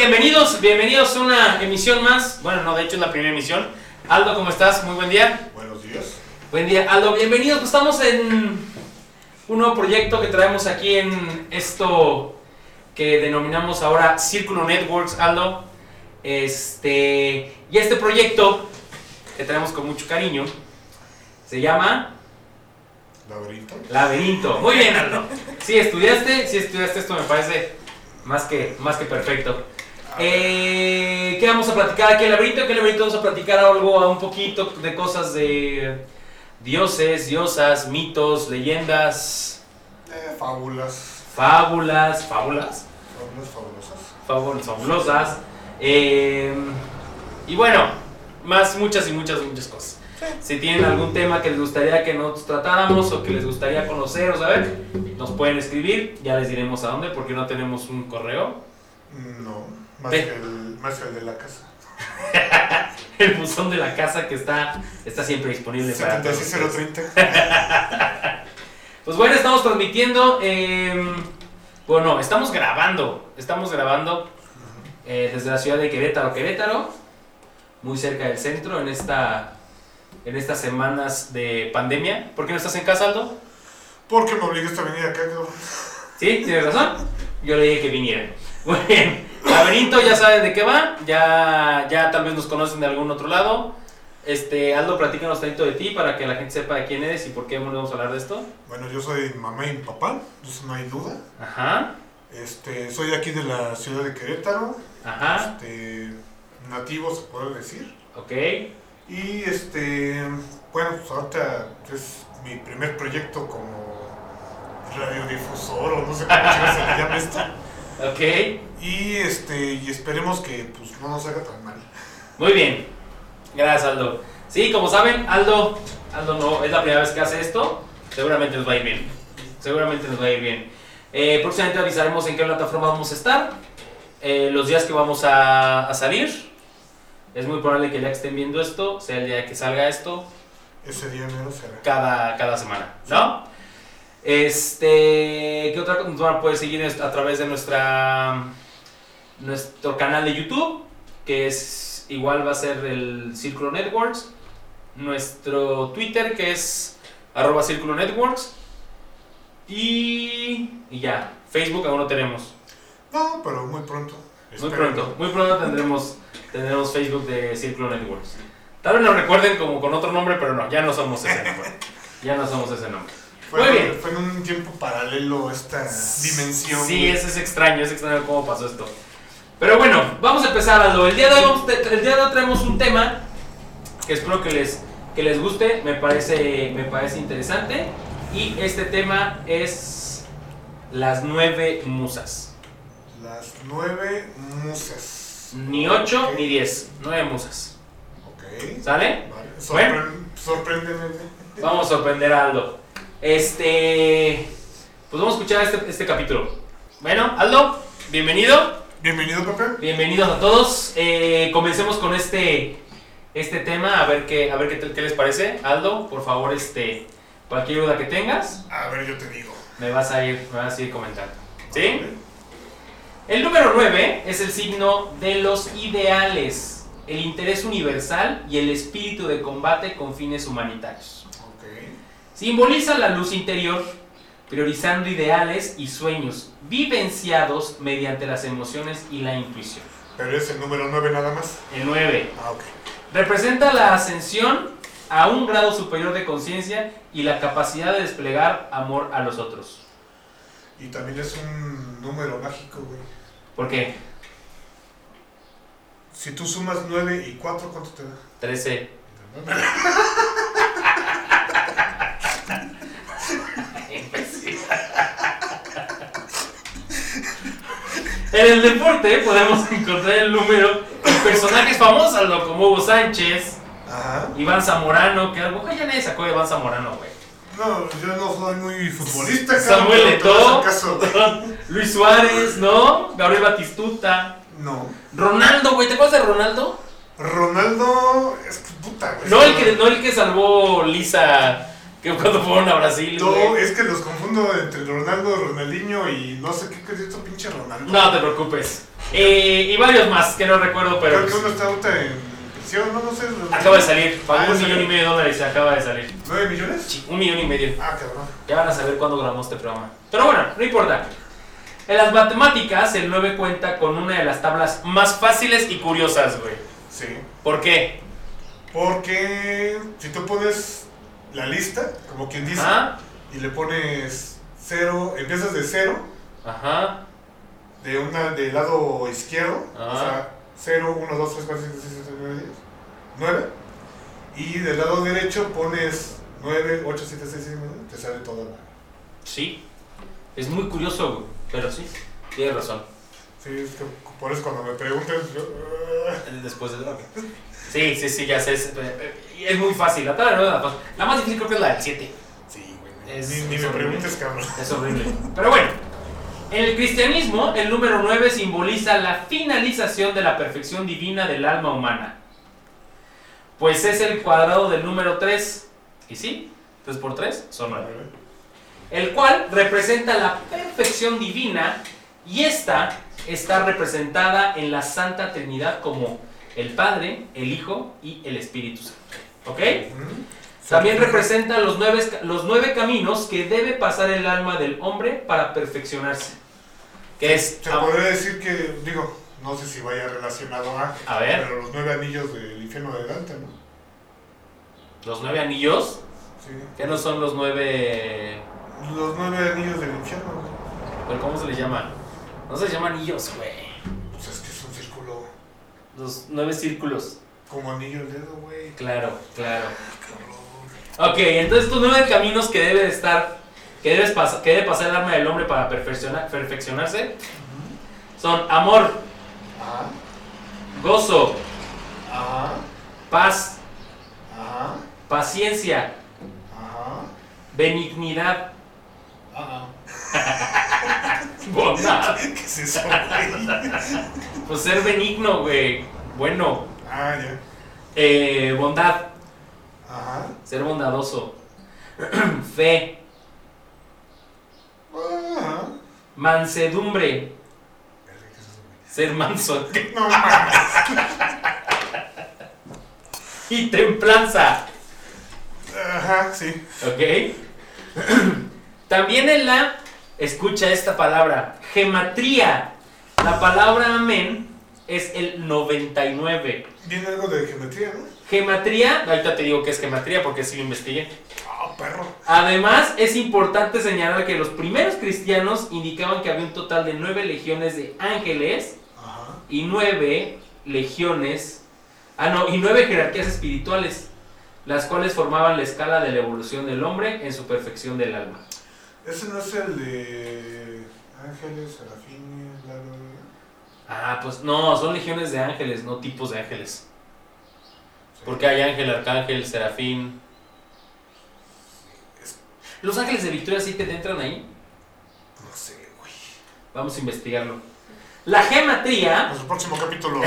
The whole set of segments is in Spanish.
bienvenidos, bienvenidos a una emisión más. Bueno, no, de hecho es la primera emisión. Aldo, ¿cómo estás? Muy buen día. Buenos días. Buen día, Aldo, bienvenidos. Pues estamos en un nuevo proyecto que traemos aquí en esto que denominamos ahora Círculo Networks, Aldo. Este, y este proyecto que traemos con mucho cariño se llama Laberinto. Laberinto. Muy bien, Aldo. Sí, estudiaste, sí estudiaste esto, me parece más que, más que perfecto. Eh, ¿Qué vamos a platicar aquí en Laberinto? ¿Qué Laberinto vamos a platicar algo, un poquito de cosas de dioses, diosas, mitos, leyendas, Eh, fábulas. fábulas, fábulas, Fábulas fabulosas. fábulas fabulosas. eh, y bueno, más muchas y muchas, muchas cosas. Si tienen algún tema que les gustaría que nosotros tratáramos o que les gustaría conocer o saber, nos pueden escribir, ya les diremos a dónde, porque no tenemos un correo. No, más que, el, más que el de la casa. El buzón de la casa que está, está siempre disponible para todos. 76030. Pues bueno, estamos transmitiendo. eh, bueno, estamos grabando. Estamos grabando eh, desde la ciudad de Querétaro, Querétaro, muy cerca del centro, en esta en estas semanas de pandemia. ¿Por qué no estás en casa, Aldo? ¿Por qué me obligaste a venir acá, cabrón? ¿Sí? ¿Tienes razón? Yo le dije que vinieran. Muy bien. Laberinto, ya saben de qué va. Ya, ya tal vez nos conocen de algún otro lado. Este, Aldo, platícanos tantito de ti para que la gente sepa de quién eres y por qué vamos a hablar de esto. Bueno, yo soy mamá y papá, eso no hay duda. Ajá, Este, soy de aquí de la ciudad de Querétaro. ajá, Este, nativo se puede decir. ok. Y este, bueno, pues ahorita es mi primer proyecto como radiodifusor o no sé cómo se le llama esto. Ok, Y este, y esperemos que pues no nos haga tan mal. muy bien. Gracias, Aldo. Sí, como saben, Aldo, Aldo no es la primera vez que hace esto. Seguramente nos va a ir bien. Seguramente nos va a ir bien. Eh, próximamente avisaremos en qué plataforma vamos a estar. eh, los días que vamos a, a salir. Es muy probable que el día que estén viendo esto sea el día que salga esto Ese día mero será. cada, cada semana, ¿no? Este, ¿qué otra cosa poder seguir a través de nuestra nuestro canal de YouTube, que es igual va a ser el Círculo Networks, nuestro Twitter que es arroba Círculo Networks y, y ya, Facebook aún no tenemos, No, pero muy pronto. muy pronto, muy pronto tendremos, tendremos Facebook de Círculo Networks. Tal vez nos recuerden como con otro nombre, pero no, ya no somos ese nombre. Ya no somos ese nombre. Fue, Muy bien. fue en un tiempo paralelo esta dimensión. Sí, güey. es, extraño, es extraño cómo pasó esto. Pero bueno, vamos a empezar, Aldo. El día de hoy, vamos- el día de hoy traemos un tema que espero que les, que les guste, me parece, me parece interesante. Y este tema es las nueve musas. Las nueve musas. Ni ocho Ok. ni diez, nueve musas. Ok. ¿Sale? Vale. Sorpre- Sorpréndeme. Vamos a sorprender a Aldo. Este. Pues vamos a escuchar este, este capítulo. Bueno, Aldo, bienvenido. Bienvenido, Pepe. Bienvenidos a todos. Eh, comencemos con este, este tema, a ver qué, a ver qué, les parece. Aldo, por favor, este, cualquier duda que tengas, A ver, yo te digo. me vas a ir, me vas a ir comentando. ¿Sí? El número 9 es el signo de los ideales, el interés universal y el espíritu de combate con fines humanitarios. Simboliza la luz interior, priorizando ideales y sueños vivenciados mediante las emociones y la intuición. Pero es el número nueve nada más. El 9 Ah, ok. representa la ascensión a un grado superior de conciencia y la capacidad de desplegar amor a los otros. Y también es un número mágico, güey. ¿Por qué? Si tú sumas nueve y cuatro, ¿cuánto te da? 13. En el deporte podemos encontrar el número de personajes famosos Aldo, como Hugo Sánchez, Ajá. Iván Zamorano, que algo ya nadie sacó de Iván Zamorano, güey. No, yo no soy muy futbolista, Samuel Eto'o. Luis Suárez, ¿no? Gabriel Batistuta, No. Ronaldo, güey, ¿te acuerdas de Ronaldo? Ronaldo, es puta, güey. No el que, no el que salvó Lisa que cuando fueron a Brasil, No, güey. es que los confundo entre Ronaldo, Ronaldinho y no sé qué es esto pinche Ronaldo. No te preocupes. Eh, y varios más que no recuerdo, pero Creo que uno está ahorita en prisión, no, no sé. acaba de salir. Pagó Ah, un ¿ya millón y medio de dólares y acaba de salir. ¿Nueve millones? Sí, un millón y medio. Ah, cabrón. Ya van a saber cuándo grabamos este programa. Pero bueno, no importa. En las matemáticas, el 9 cuenta con una de las tablas más fáciles y curiosas, güey. Sí. ¿Por qué? Porque si tú pones la lista, como quien dice, Ajá, y le pones cero, empiezas de cero, ajá, de una del lado izquierdo, Ah. o sea, 0, 1, 2, 3, 4, 5, 6, 7, 8, 9, 10, 9. Y del lado derecho pones 9, 8, 7, 6, 5, 9, te sale toda la... sí. Es muy curioso, güey. Pero sí, tienes razón. Sí, es que por eso cuando me preguntan, yo... Después del. Sí, sí, sí, ya sé. Es, es muy fácil. La tabla no es la fácil. La más difícil creo que es la del 7. Sí, güey. Es- ni ni es me horrible. preguntes, cabrón. Es horrible. Pero bueno, en el cristianismo, el número 9 simboliza la finalización de la perfección divina del alma humana. Pues es el cuadrado del número 3. ¿Y sí? 3 por 3 son 9. El cual representa la perfección divina y esta está representada en la Santa Trinidad como el Padre, el Hijo y el Espíritu Santo. ¿Ok? También representa los nueve, los nueve caminos que debe pasar el alma del hombre para perfeccionarse. Que es... Se podría decir que, digo, no sé si vaya relacionado a... A ver, Pero los nueve anillos del infierno de Dante, ¿no? los nueve anillos, Sí. que no son los nueve... Los nueve anillos del infierno, güey. ¿pero ¿Cómo se les llama? No se les llama anillos, güey. Los nueve círculos. como anillo el dedo, güey. Claro, claro. Cabrón. Ok, entonces estos nueve caminos que debe de estar, que, debes pas- que debe pasar el alma del hombre para perfeccionar, perfeccionarse, son amor, gozo, paz, paciencia, benignidad, Ajá. bondad. ¿Qué es eso, güey? Pues ser benigno, güey. Bueno, Ah, ya. eh, bondad, Ajá. ser bondadoso, fe, Ajá. mansedumbre, ser manso No y templanza. Ajá, sí. ¿Ok? También en la, escucha esta palabra, gematría. La palabra amén es el 99. Viene algo de geometría, ¿no? Gematría, ahorita te digo que es gematría porque sí lo investigué. Ah, perro. Además, es importante señalar que los primeros cristianos indicaban que había un total de nueve legiones de ángeles Ajá. y nueve legiones, ah no, y nueve jerarquías espirituales, las cuales formaban la escala de la evolución del hombre en su perfección del alma. Ese no es el de ángeles, serafines. Ah, pues no, son legiones de ángeles, no tipos de ángeles. Porque hay ángel, arcángel, serafín. ¿Los ángeles de Victoria sí te entran ahí? No sé, güey. Vamos a investigarlo. La gematría Pues el próximo capítulo.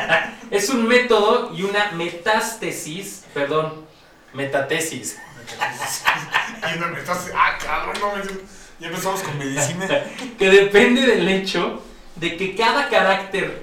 es un método y una metástesis, perdón, metatesis, y una me estás. Ah, cabrón, no me. Ya empezamos con medicina. que depende del hecho de que cada carácter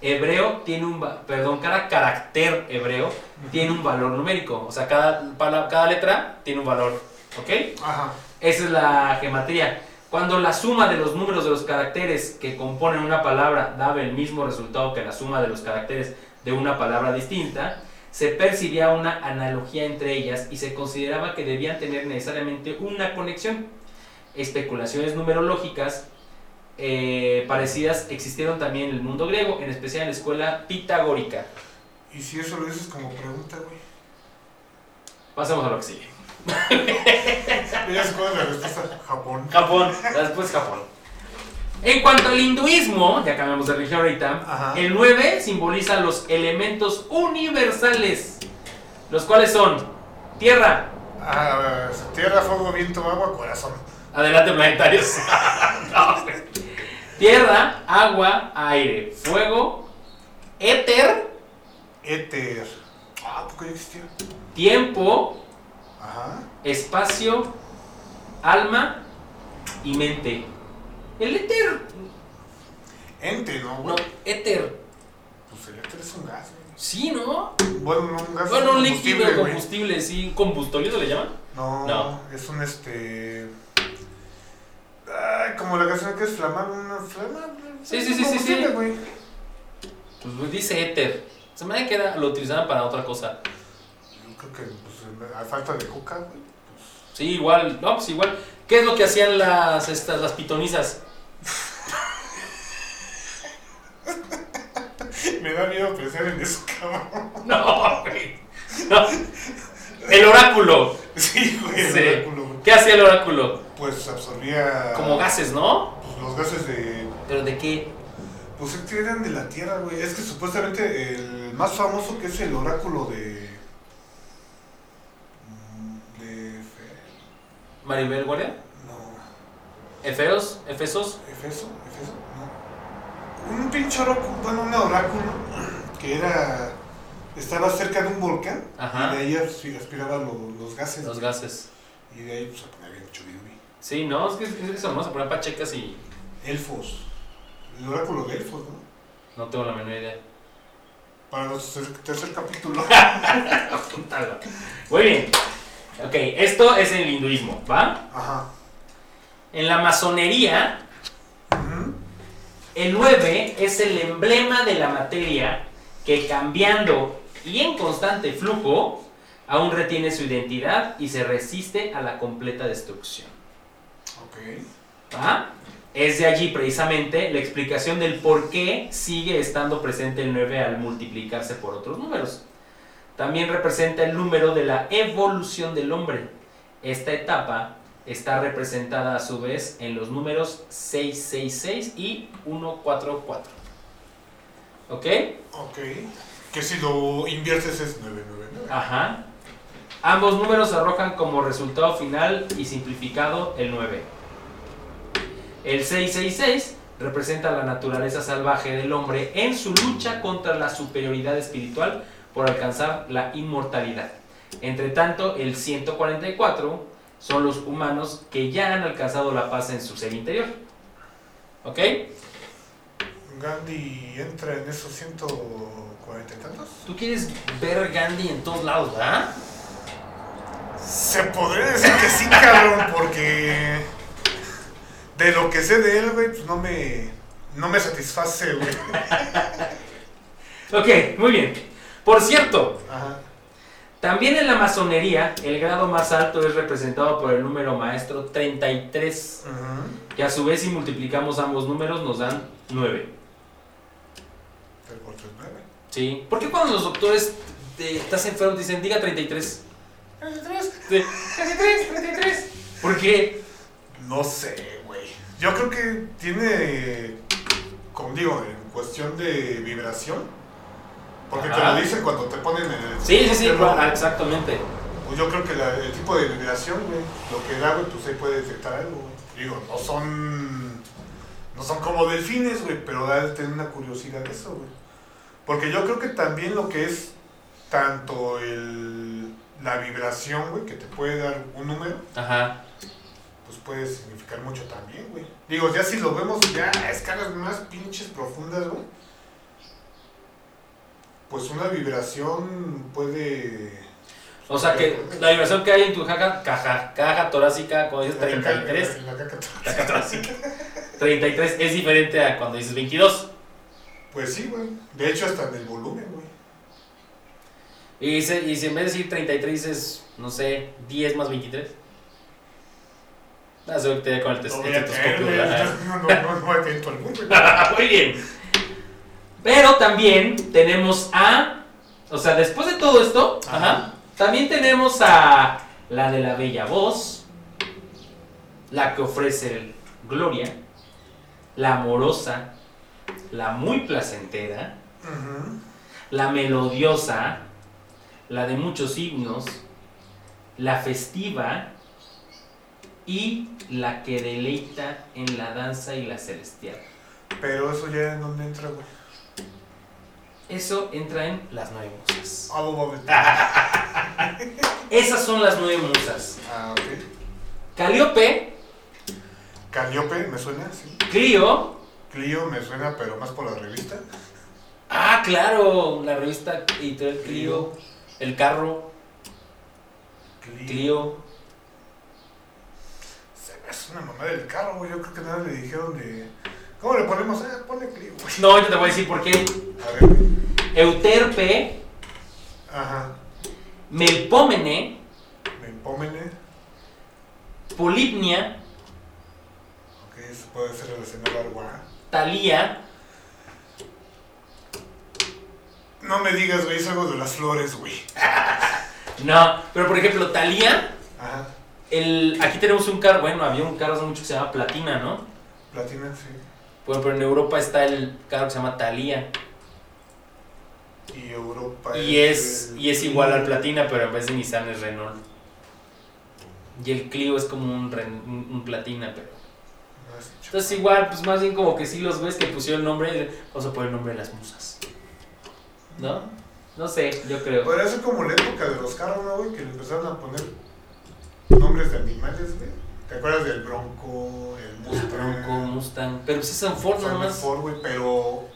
hebreo tiene un, perdón, cada carácter hebreo tiene un valor numérico, o sea, cada, pala- cada letra tiene un valor, ¿ok? Ajá. Esa es la gematría. Cuando la suma de los números de los caracteres que componen una palabra daba el mismo resultado que la suma de los caracteres de una palabra distinta, se percibía una analogía entre ellas y se consideraba que debían tener necesariamente una conexión. Especulaciones numerológicas eh, parecidas existieron también en el mundo griego, en especial en la escuela pitagórica. Y si eso lo dices como pregunta, güey. Pasamos a lo que sigue. La respuesta. Japón. Japón, después Japón. En cuanto al hinduismo, ya cambiamos de religión ahorita, Ajá. el 9 simboliza los elementos universales, los cuales son tierra, Ah, tierra, fuego, viento, agua, corazón. adelante planetarios, No. Tierra, agua, aire, fuego, éter, Éter. Ah, ¿por qué ya existía? tiempo, Ajá. espacio, alma y mente. El éter, ente, ¿no, No, güey? éter. Pues el éter es un gas, güey. Sí, ¿no? Bueno, no un gas. Bueno, un combustible, líquido güey. combustible, sí. ¿Combustóleo le llaman? No, No. es un este. Ay, como la canción que es flamable, una flamable. Sí, sí, sí, sí, sí. güey. Pues dice éter. Se me hace que era, lo utilizaban para otra cosa. Yo creo que pues, a falta de coca, güey. Sí, igual. No, pues igual. ¿Qué es lo que hacían las, estas, las pitonizas? Me da miedo pensar en eso, cabrón. No, güey. No. El oráculo. Sí, güey, el Sí. oráculo. ¿Qué hacía el oráculo? Pues absorbía. Como gases, ¿no? pues, los gases de. ¿Pero de qué? Pues es que eran de la Tierra, güey. Es que supuestamente el más famoso que es el oráculo de. mm, de. ¿Maribel Guardia? No. ¿Efeos? ¿Efesos? ¿Efeso? ¿Efeso? No. Un pinche oráculo, bueno, un oráculo que era. Estaba cerca de un volcán Ajá. y de ahí aspi- aspiraba lo- los gases. Los gases. Y de ahí pues, se ponía bien chubidubi. Sí, no, es que es eso, ¿no? Se ponen pachecas y Elfos. El oráculo de elfos, ¿no? no tengo la menor idea. Para nuestro tercer capítulo. Muy bien. Ok, esto es en el hinduismo, ¿va? Ajá. En la masonería, el 9 es el emblema de la materia que cambiando y en constante flujo, aún retiene su identidad y se resiste a la completa destrucción. ¿Va? Es de allí precisamente la explicación del por qué sigue estando presente el 9 al multiplicarse por otros números. También representa el número de la evolución del hombre. Esta etapa está representada a su vez en los números 666 y 144. ¿Ok? Ok. Que si lo inviertes es 999. Ajá. Ambos números arrojan como resultado final y simplificado el 9. El 666 representa la naturaleza salvaje del hombre en su lucha contra la superioridad espiritual por alcanzar la inmortalidad. Entre tanto, el 144 son los humanos que ya han alcanzado la paz en su ser interior. ¿Ok? Gandhi entra en esos 140 y tantos. Tú quieres ver Gandhi en todos lados, ¿verdad? Se podría decir que sí, cabrón, porque de lo que sé de él, güey, pues no me, no me satisface, güey. Ok, muy bien. Por cierto, Ajá. También en la masonería, el grado más alto es representado por el número maestro 33, Ujú. que a su vez si multiplicamos ambos números nos dan 9. El por 39. ¿Sí? ¿Por qué cuando los doctores te- estás enfermo dicen diga 33? 33. Sí, 33, 33. ¿Por qué? No sé. Yo creo que tiene, como digo, en cuestión de vibración. Porque te lo dicen cuando te ponen en el... Sí, sí, sí, ah, exactamente. Pues yo creo que la- el tipo de vibración, güey, lo que da, güey, pues ahí puede detectar algo, güey. Digo, no son. No son como delfines, güey, pero da tener una curiosidad de eso, güey. Porque yo creo que también lo que es tanto el, la vibración, güey, que te puede dar un número, Ajá. Pues puede significar mucho también, güey. Digo, ya si lo vemos ya a escalas más pinches profundas, güey. Pues una vibración puede. O sea que la vibración que hay en tu caja, caja, caja torácica, cuando dices 33, La caca- caja torácica, 33 es diferente a cuando dices 22. Pues sí, güey. De hecho, hasta en el volumen, güey. Y, se- y si en vez de decir 33 dices, no sé, 10 más 23. Ah, seguro que te con el No estetoscopio, no, no, no, no. Muy bien. Pero también tenemos a. O sea, después de todo esto, Ajá. ajá, también tenemos a la de la bella voz, la que ofrece el gloria, la amorosa, la muy placentera, la melodiosa, la de muchos signos, la festiva y la que deleita en la danza y la celestial. Pero eso ya en dónde entra, güey. Eso entra en las nueve musas. Ah, no. Esas son las nueve musas. Ah, ok. Calíope, Caliope, ¿me suena? Sí. Clio, Clio me suena, pero más por la revista. Ah, claro, la revista Editorial Clio, el carro, Clio. Se hace una mamá del carro, güey. Yo creo que nada le dijeron de. ¿Cómo le ponemos? Eh, ponle Clio, güey. No, yo te voy a decir por qué. A ver. Euterpe, Ajá. Melpómene, Melpómene. Polipnia, Ok, eso puede ser relacionado al agua. Talía, No me digas, güey, es algo de las flores, güey. no, pero por ejemplo, Talía, Ajá. El, aquí tenemos un carro, bueno, había un carro hace mucho que se llama Platina, ¿no? Platina, sí. Bueno, pero en Europa está el carro que se llama Talía. Y Europa. Y es, el- y es igual al Platina, pero en vez de Nissan es Renault. Y el Clio es como un, un, un Platina, pero... Entonces igual, pues más bien como que sí los güeyes que pusieron el nombre, vamos a poner el nombre de las musas. ¿No? No sé, yo creo. Podría ser como la época de los carros, ¿no, güey? Que le empezaron a poner nombres de animales, güey. ¿Te acuerdas del Bronco, el Mustang? Bronco, Mustang. Pero pues es un Ford nada Son de más. Ford, güey, pero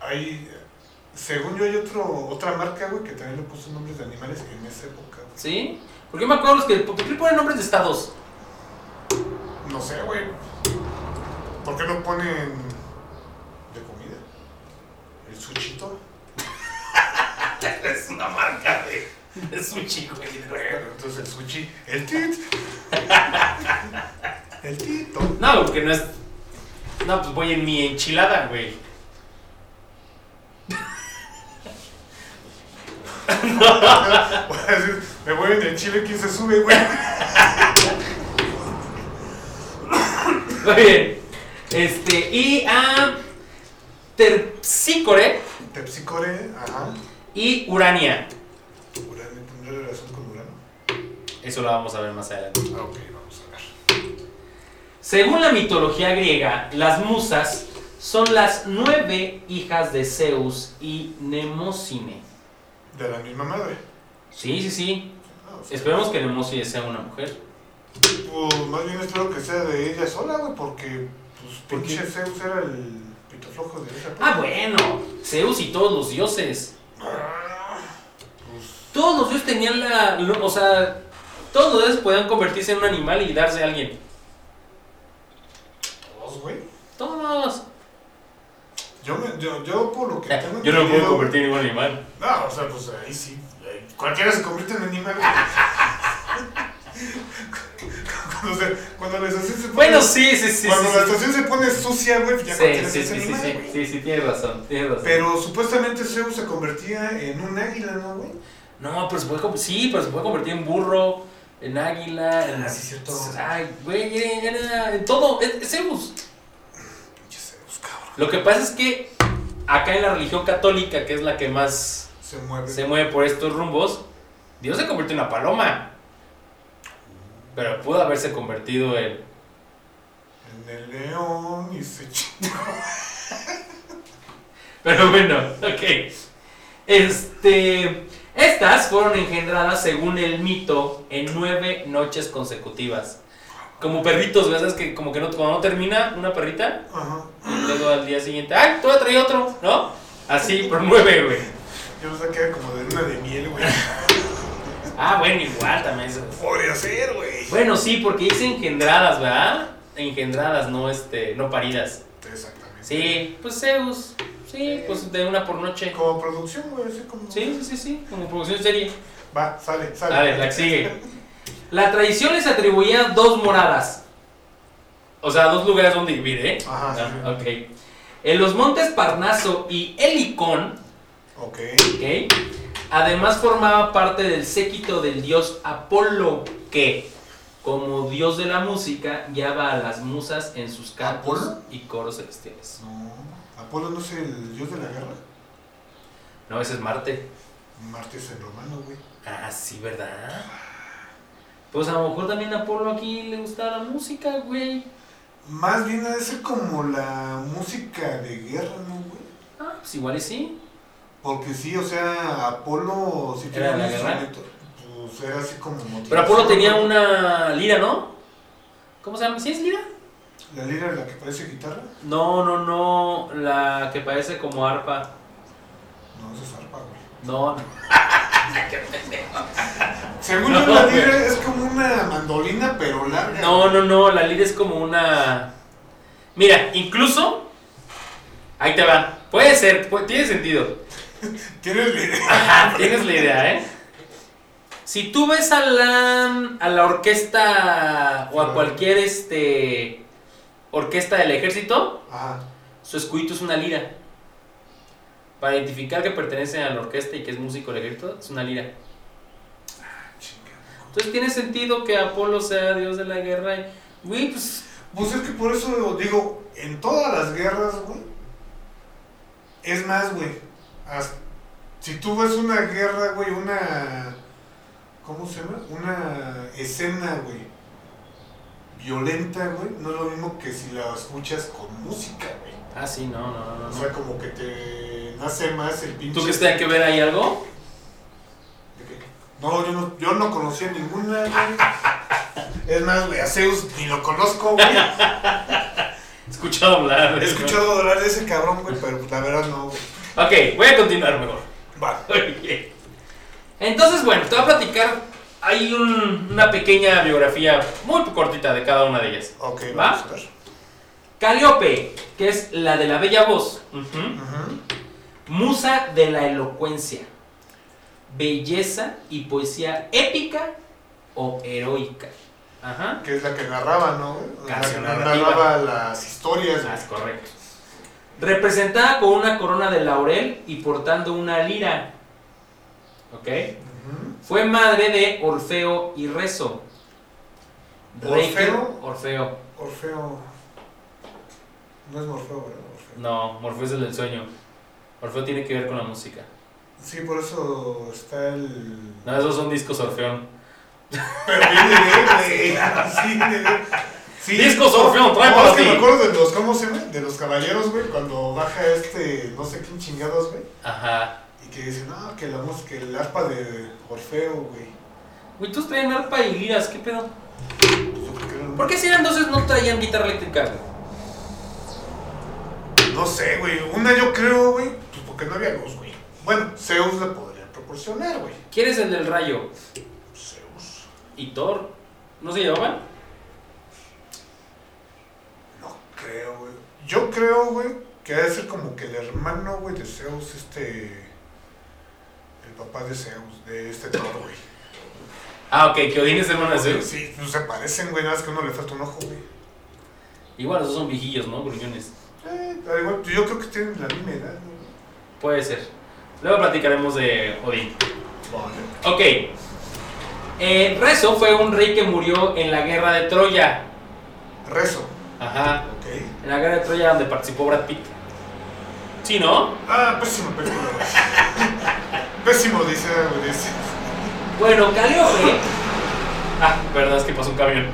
hay, según yo hay otro, otra marca, güey, que también le puso nombres de animales en esa época, güey. ¿Sí? Porque me acuerdo los que. ¿Por qué ponen nombres de estados? No sé, güey. ¿Por qué no ponen de comida? El sushito. Es una marca de, de sushi, güey. Bueno, entonces el sushi, el tit. el tito. No, porque no es. No, pues voy en mi enchilada, güey. Me voy en el chile, ¿quién se sube, güey? Muy bien. Este, y a. Terpsícore Tepsicore, ajá. y Urania. Urano, ¿tendrá relación con Urano? Eso lo vamos a ver más adelante. Ah, ok, vamos a ver. Según la mitología griega, las musas son las nueve hijas de Zeus y Nemocine. De la misma madre. Sí, sí, sí. Ah, o sea, Esperemos que Nemocine sea una mujer. Pues más bien espero que sea de ella sola, güey, porque pues ¿Por pinche qué? Zeus era el pito flojo de esa Ah, bueno. Zeus y todos los dioses. Ah, Pues Todos los dioses tenían la... O sea, todos los dioses podían convertirse en un animal y darse a alguien. todos, güey. Todos. Yo, me, yo, yo por lo que tengo Yo no me puedo convertir en un animal. No, o sea, pues ahí sí. ahí Cualquiera se convierte en animal. cuando, se, cuando la estación se pone. Bueno, sí, sí, sí. cuando sí, la sí. estación se pone sucia, güey, ya Sí, cualquiera sí, se sí, sí, animal, sí, sí, sí, tienes razón, tienes razón. Pero supuestamente Zeus se convertía en un águila, ¿no, güey? No, pero se puede, sí, pero se puede convertir en burro, en águila, en... Ah, sí, cierto. Ay, güey, era- en todo, es, Zeus. Pinche Zeus, cabrón. Lo que pasa es que acá en la religión católica, que es la que más Se mueve. se mueve por estos rumbos, Dios se convirtió en una paloma. Pero pudo haberse convertido en... En el león y se chingó. Pero bueno, ok. Este... Estas fueron engendradas según el mito en nueve noches consecutivas. Como perritos, ¿ves? Es que como que no, cuando no termina una perrita, Ajá. y luego al día siguiente, ¡ay! Tú traí otro, ¿no? Así, por nueve, güey. Yo que era como de luna de miel, güey. Ah, bueno, igual también. eso. Podría ser, güey. Bueno, sí, porque dice engendradas, ¿verdad? Engendradas, no este, no paridas. Exactamente. Sí, pues Zeus. Sí, pues de una por noche. Como producción, güey, así como. Sí, sí, sí, sí, como producción serie. Va, sale, sale. A ver, la que sigue. La tradición les atribuía dos moradas. O sea, dos lugares donde vivir, ¿eh? Ajá, sí, ok. En los montes Parnaso y Helicón, Ok. ¿ok? Además formaba parte del séquito del dios Apolo, que, como dios de la música, guiaba a las musas en sus cantos ¿Apolo? y coros celestiales. No. Apolo no es el dios de la guerra. No, ese es Marte. Marte es el romano, güey. Ah, sí, ¿verdad? Pues a lo mejor también a Apolo aquí le gustaba la música, güey. Más bien ha de ser como la música de guerra, ¿no, güey? Ah, pues igual y sí. Porque sí, o sea, Apolo sí ¿Era tenía un la guerra? instrumento. Pues era así como motivación. Pero Apolo tenía una lira, ¿no? ¿Cómo se llama? ¿Sí es lira? ¿La lira es la que parece guitarra? No, no, no. La que parece como arpa. No, esa es arpa, güey. No, Según No, yo, la güey. lira es como una mandolina, pero larga. no, no, no. La lira es como una. Mira, incluso. Ahí te va. Puede ser, tiene sentido. Tienes lira. Ajá, tienes la idea, ¿eh? Si tú ves a la, a la orquesta o a cualquier este orquesta del ejército, Ajá. su escudito es una lira. Para identificar que pertenece a la orquesta y que es músico del ejército, es una lira. Chinga. Entonces tiene sentido que Apolo sea dios de la guerra. y- Güey, pues. Pues es que por eso digo, en todas las guerras, güey. Es más, güey. Si tú ves una guerra, güey, una. ¿Cómo se llama? Una escena, güey. Violenta, güey. No es lo mismo que si la escuchas con música, güey. Ah, sí, no, no, no. O sea, como que te nace más el pinche. ¿Tú crees que hay que ver ahí algo? ¿De qué? No, yo no, yo no conocía ninguna, güey. Es más, güey, a Zeus ni lo conozco, güey. He escuchado hablar. de He escuchado hablar de ese cabrón, güey, pero la verdad no, güey. Ok, voy a continuar mejor. Va. Oye. Entonces, bueno, te voy a platicar. Hay un- una pequeña biografía muy cortita de cada una de ellas. Ok, ¿Va? vamos a ver. Calíope, que es la de la bella voz. Ujú. Ujú. Musa de la elocuencia. Belleza y poesía épica o heroica. Ajá. Que es la que narraba, ¿no? La que narraba las historias, Ah, es correcto. Representada con una corona de laurel y portando una lira. ¿Ok? Fue madre de Orfeo y Rezo. Rey que- ¿Orfeo? Orfeo. Orfeo. No es Morfeo, ¿verdad? Orfeo. No, Morfeo es el del sueño. Orfeo tiene que ver con la música. Sí, por eso está el. No, esos son discos Orfeón. Pero. Sí. Discos Orfeón, trae No, para es que me acuerdo de los, ¿cómo se llama? De los caballeros, güey, cuando baja este, no sé quién chingados, güey. Ajá. Y que dice, no, que la música, el arpa de Orfeo, güey. Güey, todos traían arpa y liras, ¿qué pedo? Pues ¿Por qué si eran entonces no traían guitarra eléctrica? güey? No sé, güey. Una yo creo, güey, pues porque no había luz, güey. Bueno, Zeus le podría proporcionar, güey. ¿Quién es el del rayo? Zeus. ¿Y Thor? ¿No se llevaban? No creo, güey. Yo creo, güey, que debe ser como que el hermano, güey, de Zeus, este. Papá de Zeus, de este Thor, güey. Ah, ok, que Odín es hermano de Zeus. Sí, pues se parecen, güey, nada más que a uno le falta un ojo, güey. Igual, esos son viejillos, ¿no? Gruñones. Eh, igual, pues yo creo que tienen la misma edad, güey. Puede ser. Luego platicaremos de Odín. Vale. Ok. Eh, Rezo fue un rey que murió en la guerra de Troya. Rezo, Ajá. ok. En la guerra de Troya donde participó Brad Pitt. ¿Sí, no? Ah, pésimo película, güey. Pésimo, dice, dice. Bueno, Calíope. Ah, verdad, es que pasó un camión.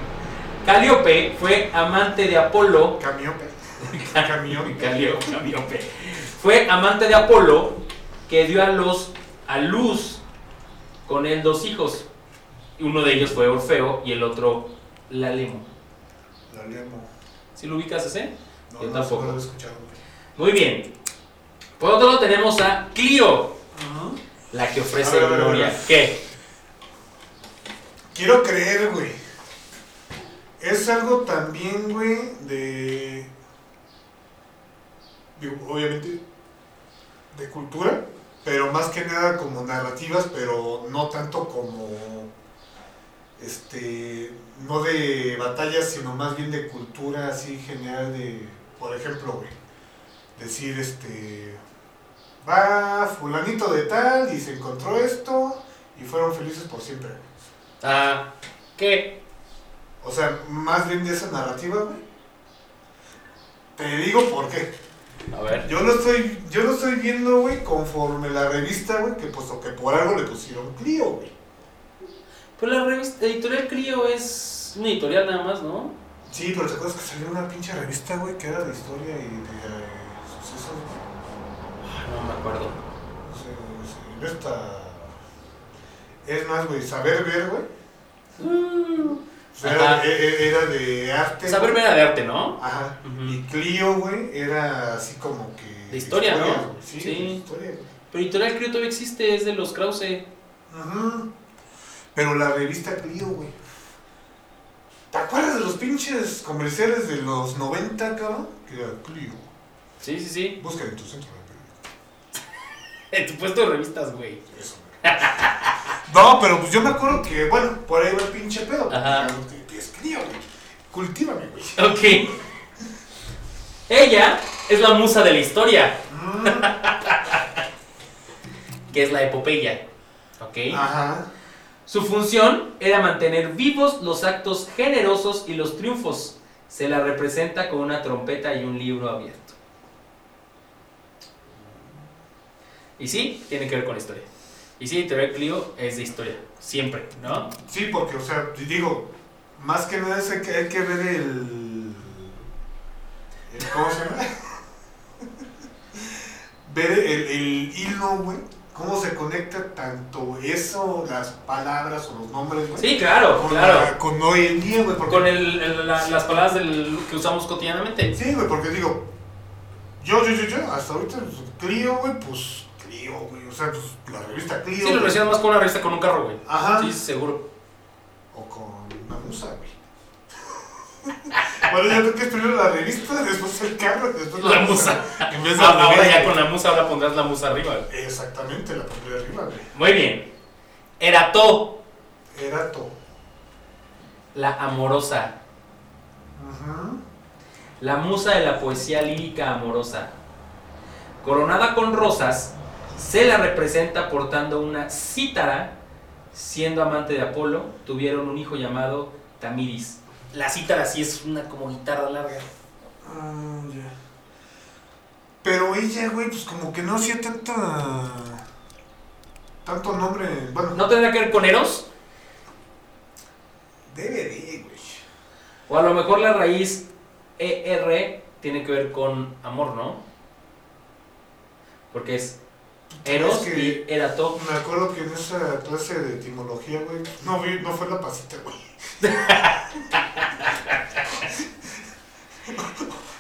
Calíope fue amante de Apolo. Camiope. Camión. Calío- Calíope. Fue amante de Apolo que dio a los a luz con él dos hijos. Y Uno de ellos fue Orfeo y el otro Lalemo. La lemo. ¿Sí lo ubicas ese? No, Yo no, tampoco. no lo he escuchado. Muy bien. Por otro lado tenemos a Clio, la que ofrece A ver, a ver, a gloria. ver. ¿Qué? Quiero creer, güey. Es algo también, güey, de. digo, obviamente, de cultura, pero más que nada como narrativas, pero no tanto como. Este. No de batallas, sino más bien de cultura así general de. Por ejemplo, güey. Decir, este. Va fulanito de tal y se encontró esto y fueron felices por siempre. Ah, ¿qué? O sea, más bien de esa narrativa, güey. Te digo por qué. A ver. Yo lo estoy, yo lo estoy viendo, güey, conforme la revista, güey, que puesto que por algo le pusieron Clio, güey. Pues la revista editorial Clio es una editorial nada más, ¿no? Sí, pero ¿te acuerdas que salió una pinche revista, güey, que era de historia y de? No me acuerdo. Se- se- esta... Es más, güey, saber ver, güey. Era, Ajá. e- e- era de arte. Saber güey. era de arte, ¿no? Ajá. Y Clio, güey, era así como que. De historia, ¿no? güey. Sí, Sí. de historia. Pero Editorial Clio todavía existe, es de los Krause. Ujú. Pero la revista Clio, güey. ¿Te acuerdas de los pinches comerciales de los 90, cabrón? Que era Clio. Sí, sí, sí. Busca en tu centro. En tu puesto de revistas, güey. Eso. No, pero pues yo me acuerdo que, bueno, por ahí va el pinche pedo. Ajá. porque, que Es Clio, güey. Cultívame, güey. Ok. Ella es la musa de la historia, Mm, que es la epopeya. Ok. Ajá. Su función era mantener vivos los actos generosos y los triunfos. Se la representa con una trompeta y un libro abierto. Y sí, tiene que ver con la historia. Y sí, Editorial Clio es de historia, siempre, ¿no? Sí, porque, o sea, digo, más que nada es que hay que ver el. el- ¿Cómo se llama? ver el, el hilo, güey. Cómo se conecta tanto eso, las palabras o los nombres, güey. Sí, claro, con, claro. la- con hoy en día, güey. Porque, Con el- el- la- las palabras del, que usamos cotidianamente. Sí, güey, porque digo, yo, yo, yo, yo, hasta ahorita, pues, Clio, güey, pues, Clio, güey. O sea, pues, la revista Clio. Sí, lo relacionas más con una revista con un carro, güey. Ajá. Sí, seguro. O con una musa, güey. bueno, yo creo que primero la revista, después el carro, después La musa. En vez de Ah, ahora ya con la musa, ahora pondrás la musa arriba. güey. Exactamente, la pondré arriba, güey. Muy bien. Erato, Era todo. la amorosa. Ajá. La musa de la poesía lírica amorosa. Coronada con rosas, se la representa portando una cítara. Siendo amante de Apolo, tuvieron un hijo llamado Tamiris. La cítara sí es una como guitarra larga. Ah, ya. Pero ella, güey, pues como que no hacía tanta. Tanto nombre. Bueno, ¿No tendrá que ver con Eros? debe de, güey. O a lo mejor la raíz ER tiene que ver con amor, ¿no? Porque es Eros Es que- y Erato. Me acuerdo que en esa clase de etimología, güey, no, vi, no fue la pasita, güey.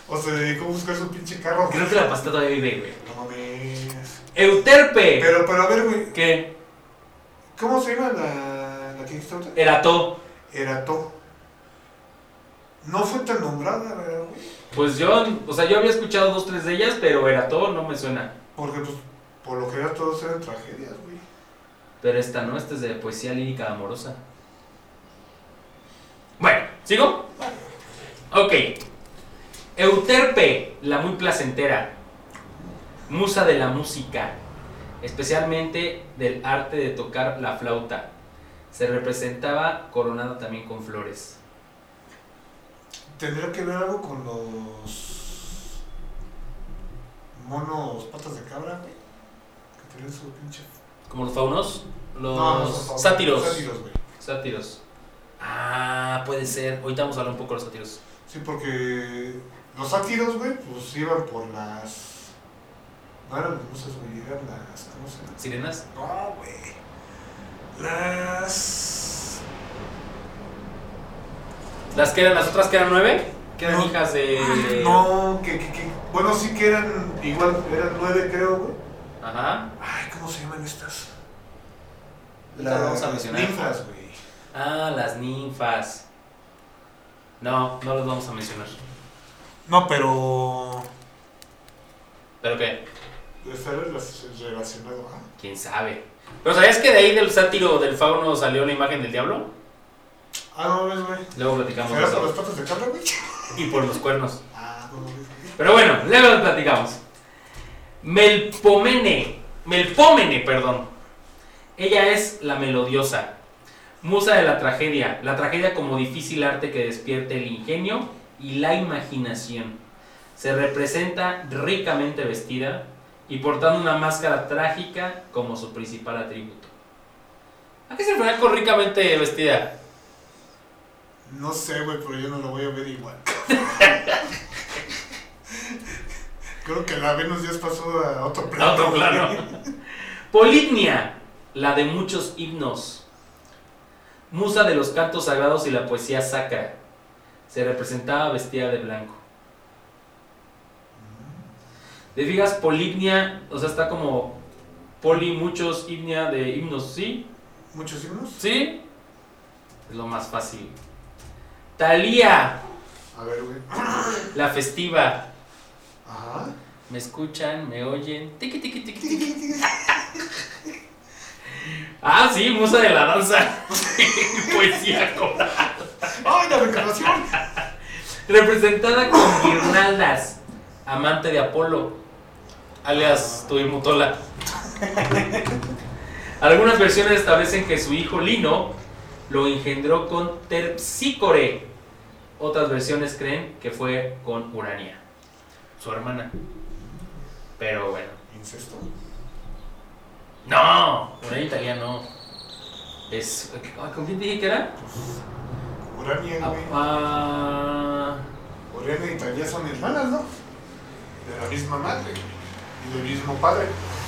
o se dedicó a buscar su pinche carro. Creo que la pasta todavía vive, güey. No mames. Euterpe. Pero, pero a ver, güey, ¿Qué? ¿cómo se llama la, la que dijiste ahorita? Erato. Erato. No fue tan nombrada, ¿verdad, güey? Pues yo, o sea, yo había escuchado dos, tres de ellas, pero Erato no me suena. Porque, pues, por lo general todos eran tragedias, güey. Pero esta no, esta es de poesía lírica amorosa. Bueno, ¿sigo? Ok. Euterpe, la muy placentera. Musa de la música. Especialmente del arte de tocar la flauta. Se representaba coronada también con flores. ¿Tendría que ver algo con los monos patas de cabra, güey? Que tenían su pinche... Como los faunos, los No, no son faunos, sátiros. Sátiros, güey. Sátiros. Ah, puede ser. Ahorita vamos a hablar un poco de los sátiros. Sí, porque los sátiros, güey, pues iban por las... No eran las musas, güey, eran las... ¿Cómo se llama? ¿Sirenas? No, güey. Las... ¿Las que eran las otras que eran nueve? Que eran No. hijas de. No, que, que, que... Bueno, sí que eran igual, eran nueve, creo, güey. Ajá. Ay, ¿cómo se llaman estas? Las vamos a mencionar. ninfas, güey. Ah, las ninfas. No, no las vamos a mencionar. No, pero... ¿Pero qué? Relac- relacionado a... ¿Quién sabe? ¿Pero sabías que de ahí del sátiro del fauno salió la imagen del diablo? Ah, no ves, güey. Luego platicamos ¿Será por las patas de cabra, güey? Y por los cuernos. Ah, no ves. Pero bueno, luego platicamos. Melpomene. Melpómene, perdón. Ella es la melodiosa. Musa de la tragedia. La tragedia como difícil arte que despierte el ingenio y la imaginación. Se representa ricamente vestida y portando una máscara trágica como su principal atributo. ¿A qué se refiere con ricamente vestida? No sé, güey, pero yo no lo voy a ver igual. Creo que la Venus ya pasó a otro plano. A otro plano. Politnia, la de muchos himnos. musa de los cantos sagrados y la poesía sacra. Se representaba vestida de blanco. De fijas, polignia, o sea, está como poli, muchos, himnia de himnos, ¿sí? ¿Muchos himnos? ¿Sí? Es lo más fácil. Talía, A ver, güey. la festiva. Ajá. ¿Me escuchan? ¿Me oyen? Tiqui, tiqui, tiqui, tiqui. Ah, sí, musa de la danza. Poesía coral. ¡Ay, la reencarnación! Representada con guirnaldas. Amante de Apolo. Alias Tuimutola. Algunas versiones establecen que su hijo Lino lo engendró con Terpsícore. Otras versiones creen que fue con Urania, su hermana. Pero bueno. ¿Incesto? No, Urania italiano. Es. ¿Con quién dije que era? Urania, Ah, güey. ah, Urania y Talía son hermanas, ¿no? De la misma madre y del mismo padre.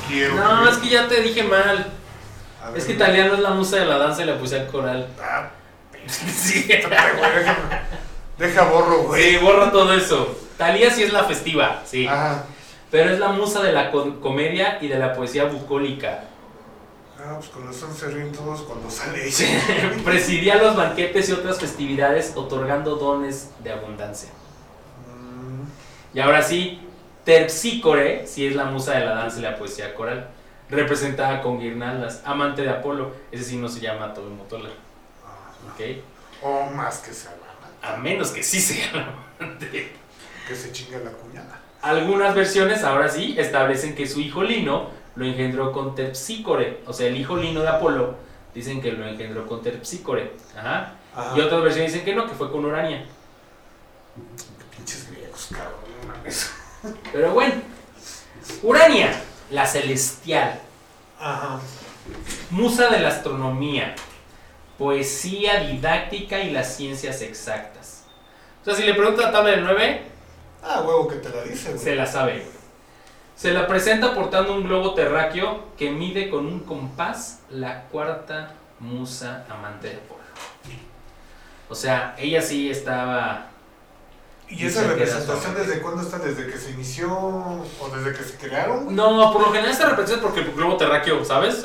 Quiero no, creer. es que ya te dije mal. Ver, Es que italiano es la musa de la danza y la poesía coral. Ah, Sí, Deja borro, güey. Sí, borra todo eso. Talía sí es la festiva, sí. Ajá. Pero es la musa de la co- comedia y de la poesía bucólica. Ah, pues con razón se ríen todos cuando sale Sí, ella. Presidía los banquetes y otras festividades otorgando dones de abundancia. Mm, Y ahora sí, Terpsícore, sí es la musa de la danza y la poesía coral. Representada con guirnaldas, amante de Apolo. Ese sí no se llama Tobemotola. ah, ¿Ok? O más que se haga, A menos que sí sea la amante. Que se chinga la cuñada. Algunas versiones, ahora sí, establecen que su hijo Lino lo engendró con Terpsícore. O sea, el hijo Lino de Apolo dicen que lo engendró con Terpsícore. Ajá. Ajá. Y otras versiones dicen que no, que fue con Urania. Pinches griegos, cabrón. no mames. Pero bueno, Urania, la celestial, Ajá. musa de la astronomía, poesía didáctica y las ciencias exactas. O sea, si le pregunta la tabla del 9, Ah, huevo que te la dice, güey. se la sabe. Se la presenta portando un globo terráqueo que mide con un compás la cuarta musa amante de Apolo. O sea, ella sí estaba... ¿Y esa representación desde cuándo está? ¿Desde que se inició o desde que se crearon? güey? No, por lo general se representa porque el globo terráqueo, ¿sabes?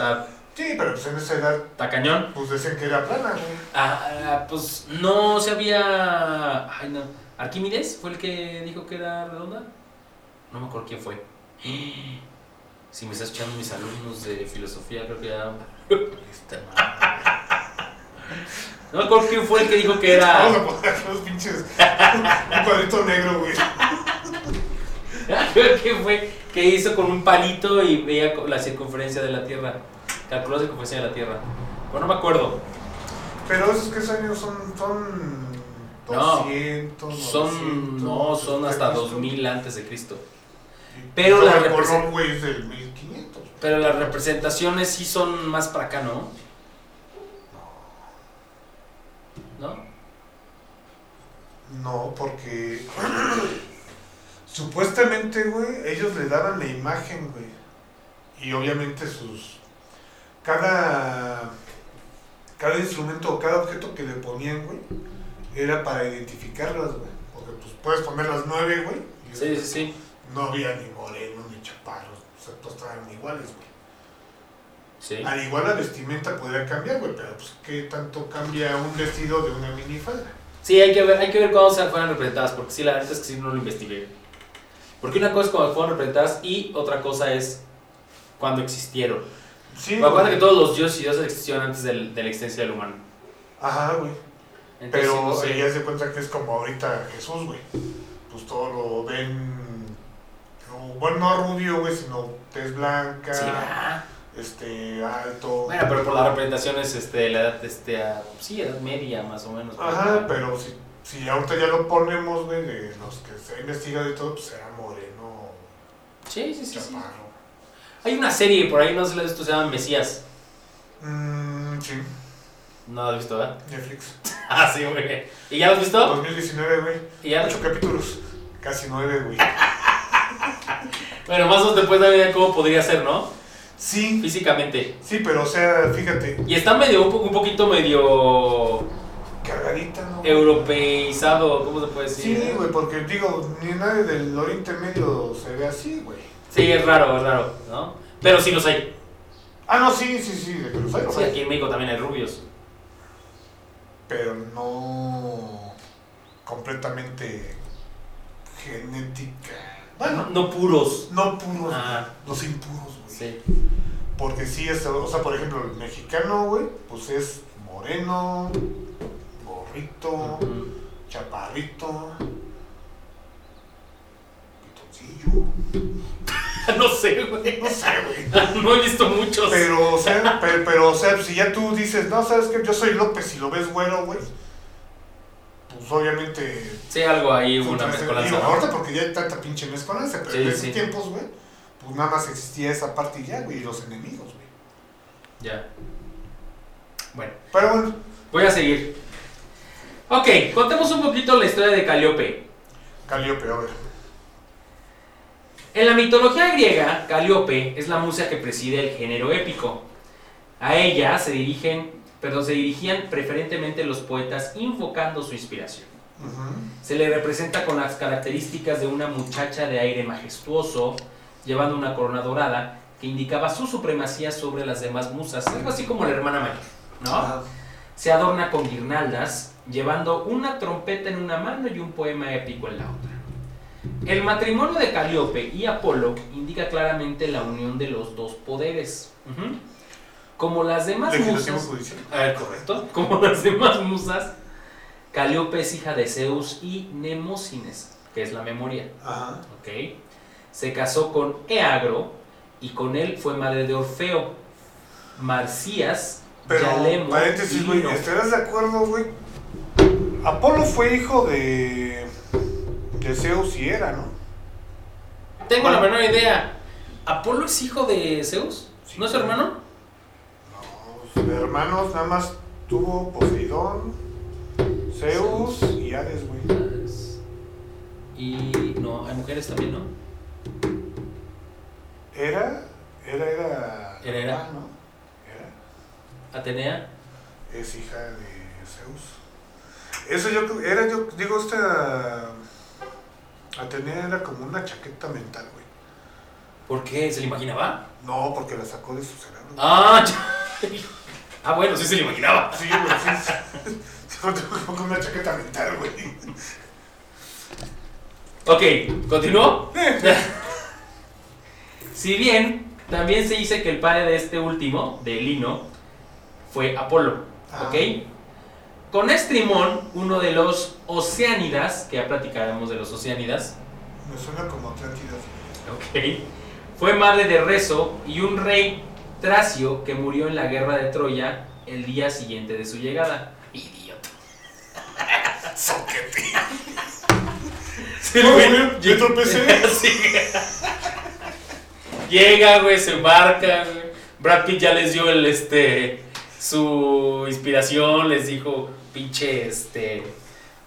Sí, pero pues en esa edad, está cañón. pues decían que era plana, güey. Ah, ah, pues no se había. Ay, no. ¿Arquímedes fue el que dijo que era redonda? No me acuerdo quién fue. Si me estás escuchando mis alumnos de filosofía, creo que ya. No me acuerdo quién fue el que dijo que Vamos era. a poner los pinches. un cuadrito negro, güey. Creo que fue que hizo con un palito y veía la circunferencia de la Tierra. Calculó la circunferencia de la Tierra. Pero no me acuerdo. Pero esos que años son. son No, 200, Son. 900, No, son hasta Cristo. 2000 antes de Cristo. Pero la es del 1500. Pero las representaciones sí son más para acá, ¿no? ¿No? No, porque supuestamente, güey, ellos le daban la imagen, güey. Y obviamente sus cada cada instrumento o cada objeto que le ponían, güey, era para identificarlas, güey. Porque pues puedes poner las nueve, güey. Sí, sí, sí. No había ni morenos ni chaparros, o sea, todos estaban iguales, güey. Sí. Al igual la vestimenta podría cambiar, güey, pero pues qué tanto cambia un vestido de una minifalda. Sí, hay que ver, hay que ver cuándo se fueron representadas, porque sí, la verdad es que sí no lo investigué. Porque una cosa es cuando fueron representadas y otra cosa es cuando existieron. Sí, Me acuerdo que todos los dioses y diosas existieron antes del- de la existencia del humano. Ajá, güey. Entonces, Pero no sé. ella se cuenta que es como ahorita Jesús, güey. Pues todo lo ven. no, Bueno, no rubio, güey, sino tez blanca, Sí, ah. este, alto. Bueno, pero por las representaciones, este, la edad, este, a- sí, edad media más o menos. Ajá, pero si, si ahorita ya lo ponemos, güey, de los que se ha investigado y todo, pues era moreno, Sí, sí, sí. Hay una serie por ahí, no sé si la has visto, se llama Mesías. Mmm, sí, No la has visto, ¿verdad? Netflix. Ah, sí, güey. ¿Y ya lo has visto? 2019, güey. ¿Y ya? Ocho capítulos. Casi nueve, güey. Bueno, más o menos después de ver cómo podría ser, ¿no? Sí, físicamente. sí, pero o sea, fíjate, Y está medio, un, po- un poquito medio cargadita, ¿no? europeizado, ¿cómo se puede decir? Sí, güey, porque digo, ni nadie del Oriente Medio se ve así, güey. Sí, es raro, es raro, ¿no? Pero sí los hay. Ah, no, sí, sí, sí, de los Sí, aquí en México también hay rubios. Pero no completamente genética. Bueno, No puros. no puros, Ah. los impuros, güey. Sí. Porque sí es, o sea, por ejemplo, el mexicano, güey, pues es moreno, gorrito, chaparrito, pitoncillo. No sé, güey. No sé, güey. No he visto muchos. Pero, o sea, pero, pero, o sea, si ya tú dices, no, sabes que yo soy López y lo ves güero, güey, pues obviamente. Sí, algo ahí, una Digo, mezcolanza. ¿no? ahorita porque ya hay tanta pinche mezcolanza, pero Sí, en esos sí. tiempos, güey, pues nada más existía esa parte y ya, güey, y los enemigos, güey. Ya. Bueno, Pero bueno, voy a seguir. Ok, contemos un poquito la historia de Calíope. Calíope, a ver. En la mitología griega, Calíope es la musa que preside el género épico. A ella se dirigen, perdón, se dirigían preferentemente los poetas invocando su inspiración. Se le representa con las características de una muchacha de aire majestuoso, llevando una corona dorada que indicaba su supremacía sobre las demás musas, algo así como la hermana mayor, ¿no? Se adorna con guirnaldas, llevando una trompeta en una mano y un poema épico en la otra. El matrimonio de Calíope y Apolo indica claramente la unión de los dos poderes. Como las demás musas, ver, correcto. Como las demás musas, Calíope es hija de Zeus y Nemósines, que es la memoria. Ajá. ¿ok? Se casó con Eagro y con él fue madre de Orfeo, Marcías, Pero, Yalemo paréntesis, güey. ¿estarás de acuerdo, güey? Apolo fue hijo de. De Zeus y Hera, ¿no? Tengo la menor idea. ¿Apolo es hijo de Zeus? Sí. ¿No es su hermano? No, hermanos nada más tuvo Poseidón, Zeus y Hades, güey. Y no, hay mujeres también, ¿no? Era, era, era. Era, era. Ah, ¿no? Era. Atenea. Es hija de Zeus. Eso yo creo- era, yo digo, esta. Atenea era como una chaqueta mental, güey. ¿Por qué? ¿Se le imaginaba? No, porque la sacó de su cerebro. Ah, ah bueno, sí se le imaginaba. Sí, güey, sí. sí. Como una chaqueta mental, güey. Ok, ¿continuó? si bien, también se dice que el padre de este último, de Lino, fue Apolo, Ah. ¿ok? Con Estrimón, uno de los Oceánidas, que ya platicaremos de los Oceánidas, Me suena como Atlántida. ¿ok? Fue madre de Rezo y un rey tracio que murió en la guerra de Troya el día siguiente de su llegada. Idiota. Soquete. Sí, No, güey. me tropecé. Llega, güey, se embarca, güey. Brad Pitt ya les dio el, este, su inspiración, les dijo, pinche, este,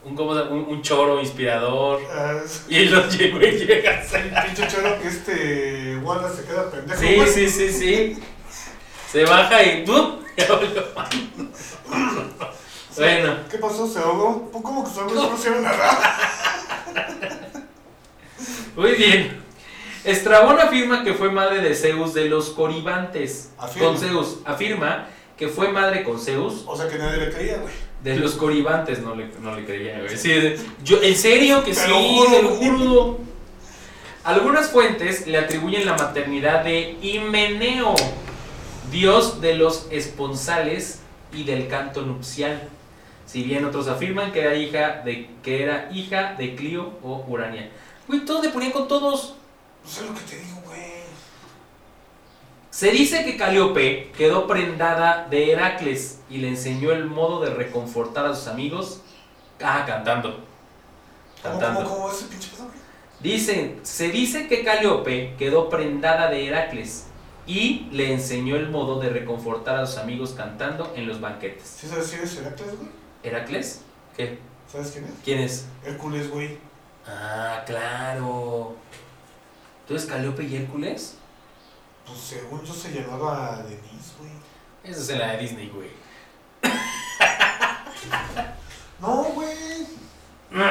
un, ¿cómo se llama? un, un choro inspirador. Ah, es- Y los llegó y llega. El pinche choro que este Wallace se queda pendejo. Sí, güey. sí, sí, sí. Se baja y ¡pum! Bueno, ¿Qué pasó? ¿Se ahogó? ¿Cómo que se ahogó? No se muy bien. Estrabón afirma que fue madre de Zeus de los Coribantes. Afirma. Con Zeus. Afirma que fue madre con Zeus O sea que nadie le creía, güey. De los Coribantes. No le, no le creía, güey. Sí, yo, ¿En serio que sí? juro, te lo juro. Algunas fuentes le atribuyen la maternidad de Himeneo, dios de los esponsales y del canto nupcial. Si bien otros afirman que era hija de, que era hija de Clio o Urania. Güey, todos le ponían con todos. No sé lo que te digo, güey. Se dice que Calíope quedó prendada de Heracles y le enseñó el modo de reconfortar a sus amigos. Ah, cantando. ¿Cómo, Cantando. cómo, cómo ese pinche? Dicen, se dice que Calíope quedó prendada de Heracles y le enseñó el modo de reconfortar a sus amigos cantando en los banquetes. ¿Sí sabes quién es Heracles, güey? ¿Heracles? ¿Qué? ¿Sabes quién es? ¿Quién es? Hércules, güey. Ah, claro. ¿Tú eres Calíope y Hércules? Pues según yo se llamaba Denise, güey. Esa es la de Disney, güey. No, güey.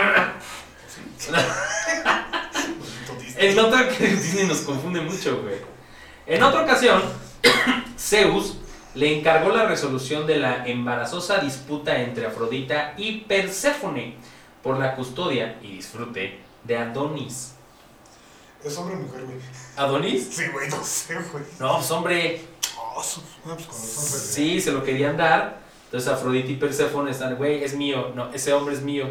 En otra que Disney nos confunde mucho, güey. En otra ocasión, Zeus le encargó la resolución de la embarazosa disputa entre Afrodita y Perséfone por la custodia y disfrute de Adonis. ¿Es hombre o mujer, güey? ¿Adonis? Sí, güey, no sé, güey. No, pues hombre, Oh, su- no, pues razón, güey. sí, se lo querían dar. Entonces Afrodita y Perséfone están, güey, es mío. No, ese hombre es mío.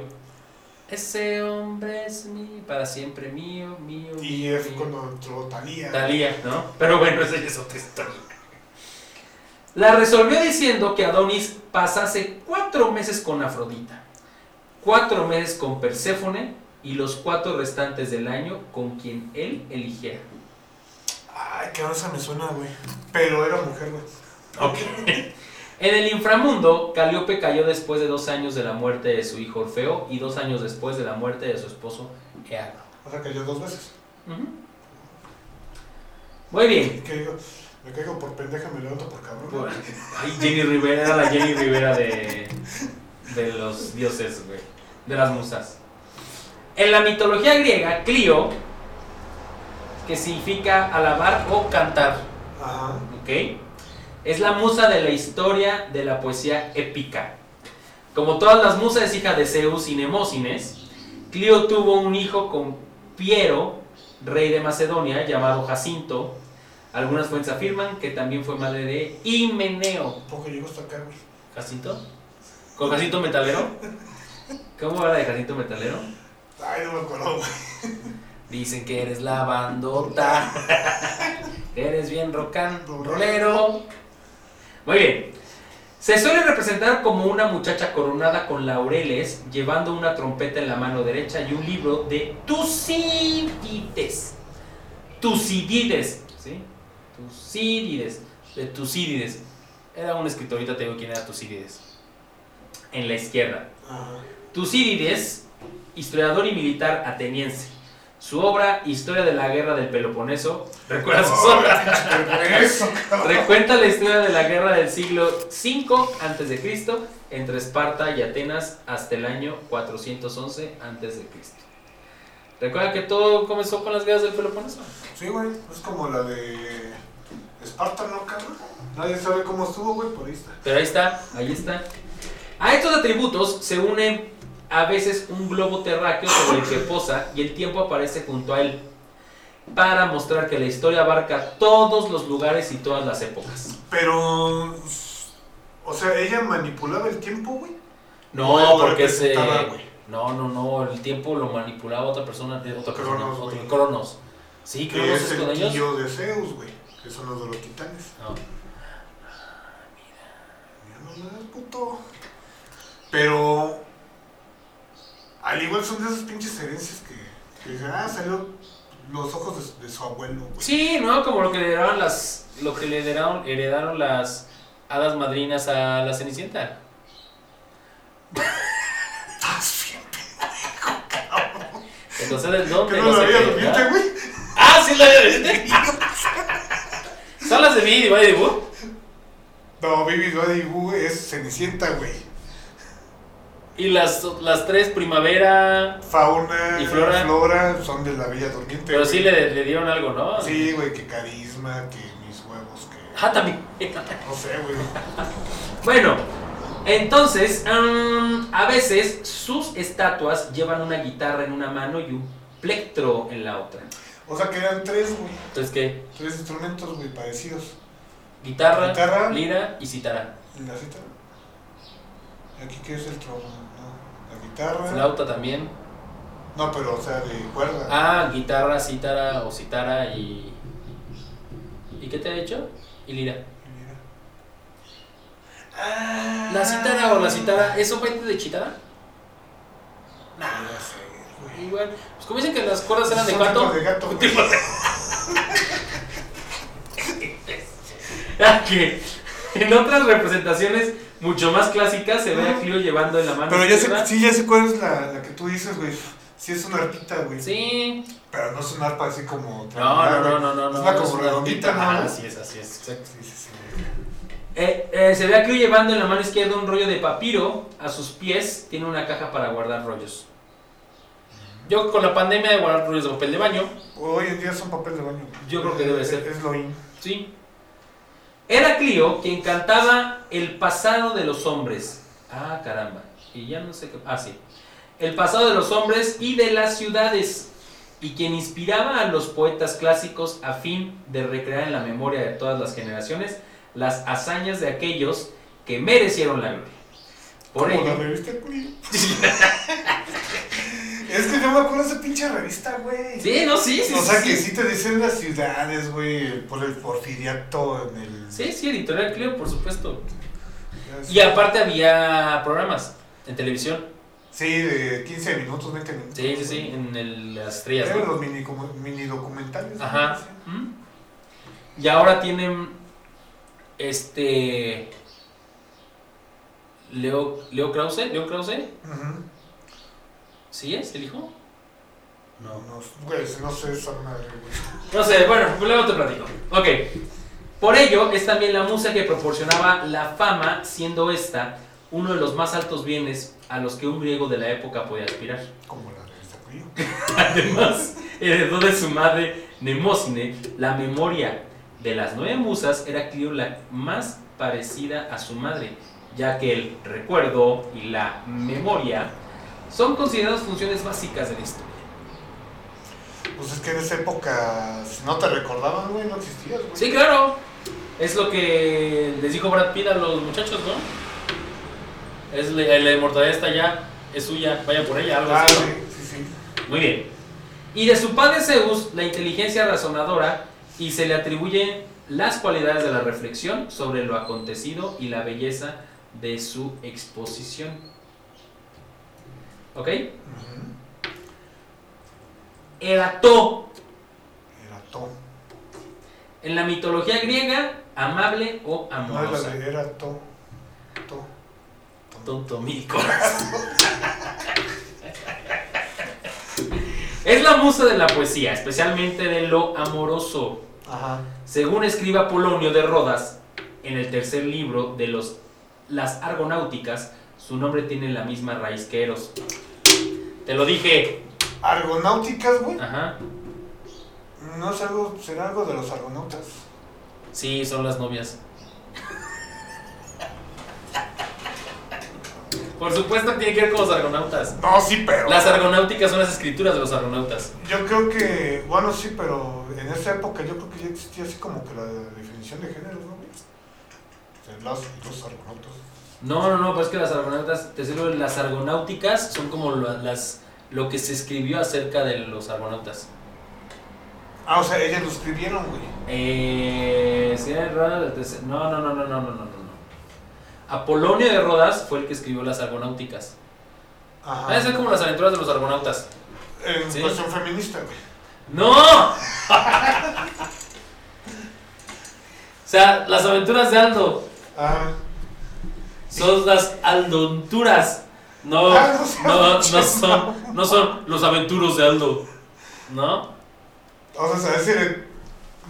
Ese hombre es mío, para siempre mío, mío. Y mío, es mío. cuando entró Talía. Talía, ¿no? Pero bueno, esa es otra historia. La resolvió diciendo que Adonis pasase cuatro meses con Afrodita, cuatro meses con Perséfone y los cuatro restantes del año con quien él eligiera. Ay, qué esa me suena, güey. Pero era mujer, güey. En el inframundo, Calíope cayó después de dos años de la muerte de su hijo Orfeo y dos años después de la muerte de su esposo Eagro. O sea, cayó dos veces. Ujú. Muy bien. ¿Y qué digo? Me caigo por pendeja, me levanto por cabrón. Ay, Jenny Rivera era la Jenny Rivera de, de los dioses, güey. De las musas. En la mitología griega, Clio, que significa alabar o cantar, Ajá. ¿ok? Es la musa de la historia de la poesía épica. Como todas las musas es hija de Zeus y Nemósines, Clio tuvo un hijo con Piero, rey de Macedonia, llamado Jacinto. Algunas fuentes afirman que también fue madre de Himeneo. Poco llegó hasta acá. ¿Jacinto? ¿Con Jacinto Metalero? ¿Cómo era de Jacinto Metalero? Ay, no me acuerdo, güey. Dicen que eres la bandota. eres bien rocan, rolero. Muy bien. Se suele representar como una muchacha coronada con laureles, llevando una trompeta en la mano derecha y un libro de Tucídides. Tucídides, ¿sí? Tucídides, de Tucídides. Era un escritor, ahorita te digo quién era Tucídides. En la izquierda. Tucídides, historiador y militar ateniense. Su obra Historia de la Guerra del Peloponeso, ¿recuerdas sus obras? Recuenta la historia de la guerra del siglo V a.C. entre Esparta y Atenas hasta el año 411 a.C. Recuerda que todo comenzó con las guerras del Peloponeso. Sí, güey. Es como la de Esparta, ¿no, cabrón? Nadie sabe cómo estuvo, güey, por ahí está. Pero ahí está, ahí está. A estos atributos se une a veces un globo terráqueo sobre el que posa y el tiempo aparece junto a él para mostrar que la historia abarca todos los lugares y todas las épocas. Pero. O sea, ella manipulaba el tiempo, güey. No, porque se... No, no, no, el tiempo lo manipulaba otra persona, de otra persona, Cronos, otro. Cronos. Sí, Cronos es es con el ellos. tío de Zeus, güey. Que son los de los titanes. No. Mira nomás, puto. Pero. Al igual son de esas pinches herencias que. Que dicen, ah, salió los ojos de, de su abuelo, güey. Sí, no, como lo que le heredaron las, lo que le heredaron, heredaron las hadas madrinas a la Cenicienta. Estás bien. Entonces, ¿de dónde? Que no la sé había qué, ¿verdad? güey. Ah, sí, la de Son las de Bidi y Badi Boo. No, Baby Daddy Boo es Cenicienta, güey. Y las, las tres, primavera. Fauna ¿Y Flora? Flora son de la Bella Durmiente. Pero güey. sí le, le dieron algo, ¿no? Sí, güey, que carisma, que mis huevos, que. Ah, también. No sé, güey. Bueno, entonces, a veces sus estatuas llevan una guitarra en una mano y un plectro en la otra. O sea que eran tres, güey. Entonces, ¿qué? Tres instrumentos, güey, parecidos. Guitarra, Guitarra. lira y cítara. ¿Y la cita? ¿Aquí qué es el trombón? Guitarra. Flauta también. No, pero o sea, de cuerda. Ah, guitarra, cítara o cítara y... ¿Y qué te ha hecho? Y lira. Ah. ¿La cítara o la cítara? ¿Eso parte de chitara? No sé. Igual. Pues como dicen que las cuerdas eran de tipos de gato. Tipos de- Ah, que en otras representaciones mucho más clásicas se ve a Clio llevando en la mano Pero ya sé, sí, ya sé cuál es la, la que tú dices, güey. Sí, es una arpita, güey. Sí. Pero no es una arpa así como. No, no, no, no, no. Es no, una es como redondita. ¿no? Ajá, Así es, así es, exacto. Sí, sí, sí. Eh, eh, se ve a Crew llevando en la mano izquierda un rollo de papiro. A sus pies tiene una caja para guardar rollos. Yo con la pandemia de guardar rollos de papel de baño, Hoy en día son papel de baño. Yo creo que debe Es- ser. Es lo in. sí. Era Clio quien cantaba el pasado de los hombres. Ah, caramba. Y ya no sé qué. Ah, sí. El pasado de los hombres y de las ciudades. Y quien inspiraba a los poetas clásicos a fin de recrear en la memoria de todas las generaciones las hazañas de aquellos que merecieron la gloria. Por la ello, revista Clio. es que yo me acuerdo de esa pinche revista, güey. Sí, no, sí, sí. o sea sí, que sí. sí te dicen las ciudades, güey, por el porfiriato en el... Sí, sí, Editorial Clio, por supuesto. Y aparte había programas en televisión. Sí, de 15 minutos, 20 minutos. Sí, sí, sí, en el- las estrellas. Eran ¿no? los mini, como- mini documentales. Ajá. ¿Mm? Y ahora tienen este Leo Leo Krause, Leo Krause, Ujú. ¿Sí es el hijo? No, no, güey, no sé esa madre, güey. No sé, bueno, luego te platico. Ok. Por ello es también la musa que proporcionaba la fama, siendo esta uno de los más altos bienes a los que un griego de la época podía aspirar. Como la revista Clio. Además, heredó de su madre Nemósine la memoria de las nueve musas, era Clio la más parecida a su madre, ya que el recuerdo y la memoria son consideradas funciones básicas de la historia. Pues es que en esa época, si no te recordaban, güey, no existías, güey. Sí, claro, es lo que les dijo Brad Pitt a los muchachos, ¿no? Es la, la inmortalidad está allá, es suya, vaya por ella, algo Ah, así. ¿no? sí, sí, sí. Muy bien. Y de su padre Zeus, la inteligencia razonadora, y se le atribuyen las cualidades de la reflexión sobre lo acontecido y la belleza de su exposición. ¿Ok? Ujú. Erató, Era to. en la mitología griega, amable o No amorosa. era de, era to. To. Tonto mi corazón. Es la musa de la poesía, especialmente de lo amoroso. Ajá. Según escribe Apolonio de Rodas, en el tercer libro de los, las Argonáuticas, su nombre tiene la misma raíz que Eros. Te lo dije. Argonáuticas, güey. Ajá. No es algo, será algo de los argonautas. Sí, son las novias. Por supuesto que tiene que ver con los argonautas. No, sí, pero. Las argonáuticas son las escrituras de los argonautas. Yo creo que, bueno, sí, pero en esa época yo creo que ya existía así como que la definición de género, ¿no? Las, los argonautas. No, no, no, pues es que las argonautas, te sirvo, las argonáuticas son como la- las, lo que se escribió acerca de los argonautas. Ah, o sea, ellas lo escribieron, güey. Eh, sí, No, no, no, no, no, no, no, no. Apolonio de Rodas fue el que escribió las argonáuticas. Ajá. Ah, es como las aventuras de los argonautas. En Sí. cuestión feminista, güey. ¡No! o sea, las aventuras de Aldo Ah, son las aldonturas. No, Ah, no no, son, no son los aventuros de Aldo. ¿No? o sea, ¿sabes si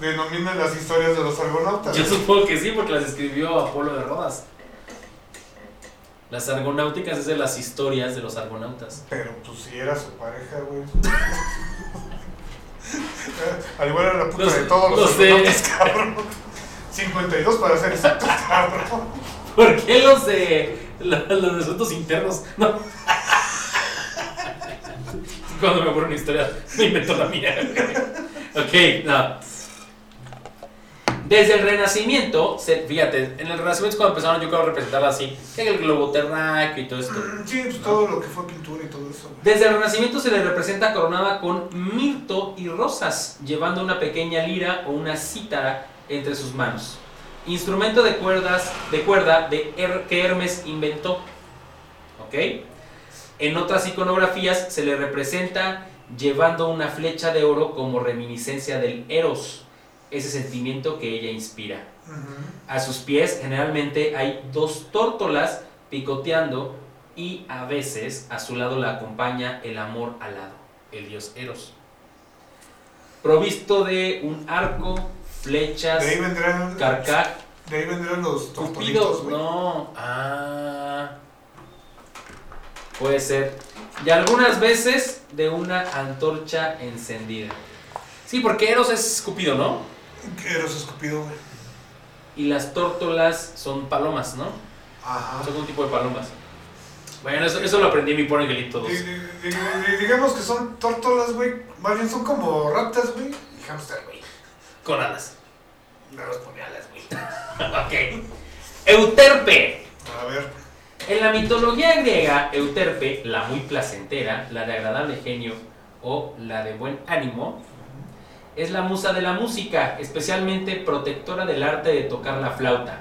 denominan las historias de los argonautas? Yo supongo que sí, porque las escribió Apolo de Rodas. Las argonáuticas es de las historias de los argonautas. Pero pues si era su pareja, güey. Al igual era la puta Los- de todos los, los de- argonautas, cabrón. 52 para ser exactos, cabrón. ¿Por qué los de los de asuntos internos? No. Cuando me ocurre una historia, me invento la mía. ok, no. Desde el Renacimiento, se- fíjate, en el Renacimiento es cuando empezaron yo creo a representarla así, el globo terráqueo y todo esto. Sí, pues todo lo que fue pintura y todo eso. Desde el Renacimiento se le representa coronada con mirto y rosas, llevando una pequeña lira o una cítara entre sus manos. Instrumento de cuerdas, de cuerda de Her- que Hermes inventó. ¿Ok? En otras iconografías se le representa llevando una flecha de oro como reminiscencia del Eros, ese sentimiento que ella inspira. A sus pies generalmente hay dos tórtolas picoteando y a veces a su lado la acompaña el amor alado. el dios Eros. Provisto de un arco, flechas, De ahí vendrán. carcaj, De ahí vendrán los Cupido, güey. no. Ah. Puede ser. Y algunas veces de una antorcha encendida. Sí, porque Eros es Cupido, ¿no? Eros escupido, güey. Y las tórtolas son palomas, ¿no? Ajá. Son un tipo de palomas. Bueno, eso, eso lo aprendí en mi por Angelito 2. Di- di- di- di- Digamos que son tórtolas, güey. Más bien son como ratas, güey. Y hamster, güey. Con alas. No los pone alas, güey. ok. Euterpe. A ver. En la mitología griega, Euterpe, la muy placentera, la de agradable genio o la de buen ánimo, es la musa de la música, especialmente protectora del arte de tocar la flauta.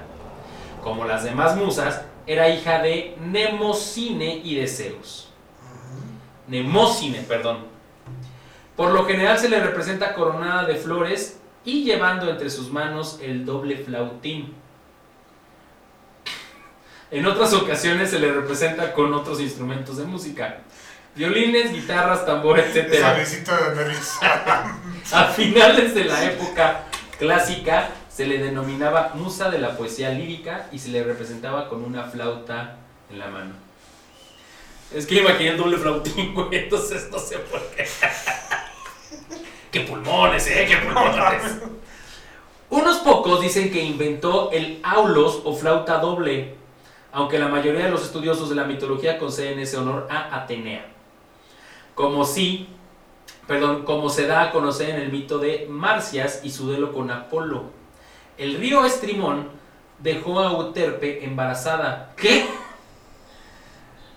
Como las demás musas, era hija de Nemocine y de Zeus. Nemocine, perdón. Por lo general se le representa coronada de flores y llevando entre sus manos el doble flautín. En otras ocasiones se le representa con otros instrumentos de música. Violines, guitarras, tambor, etc. A finales de la época clásica se le denominaba musa de la poesía lírica y se le representaba con una flauta en la mano. Es que imaginé el doble flautín, güey, entonces no sé por qué. ¡Qué pulmones, eh! ¡Qué pulmones! Unos pocos dicen que inventó el aulos o flauta doble, aunque la mayoría de los estudiosos de la mitología conceden ese honor a Atenea. Como si, perdón, como se da a conocer en el mito de Marcias y su duelo con Apolo. El río Estrimón dejó a Euterpe embarazada. ¿Qué?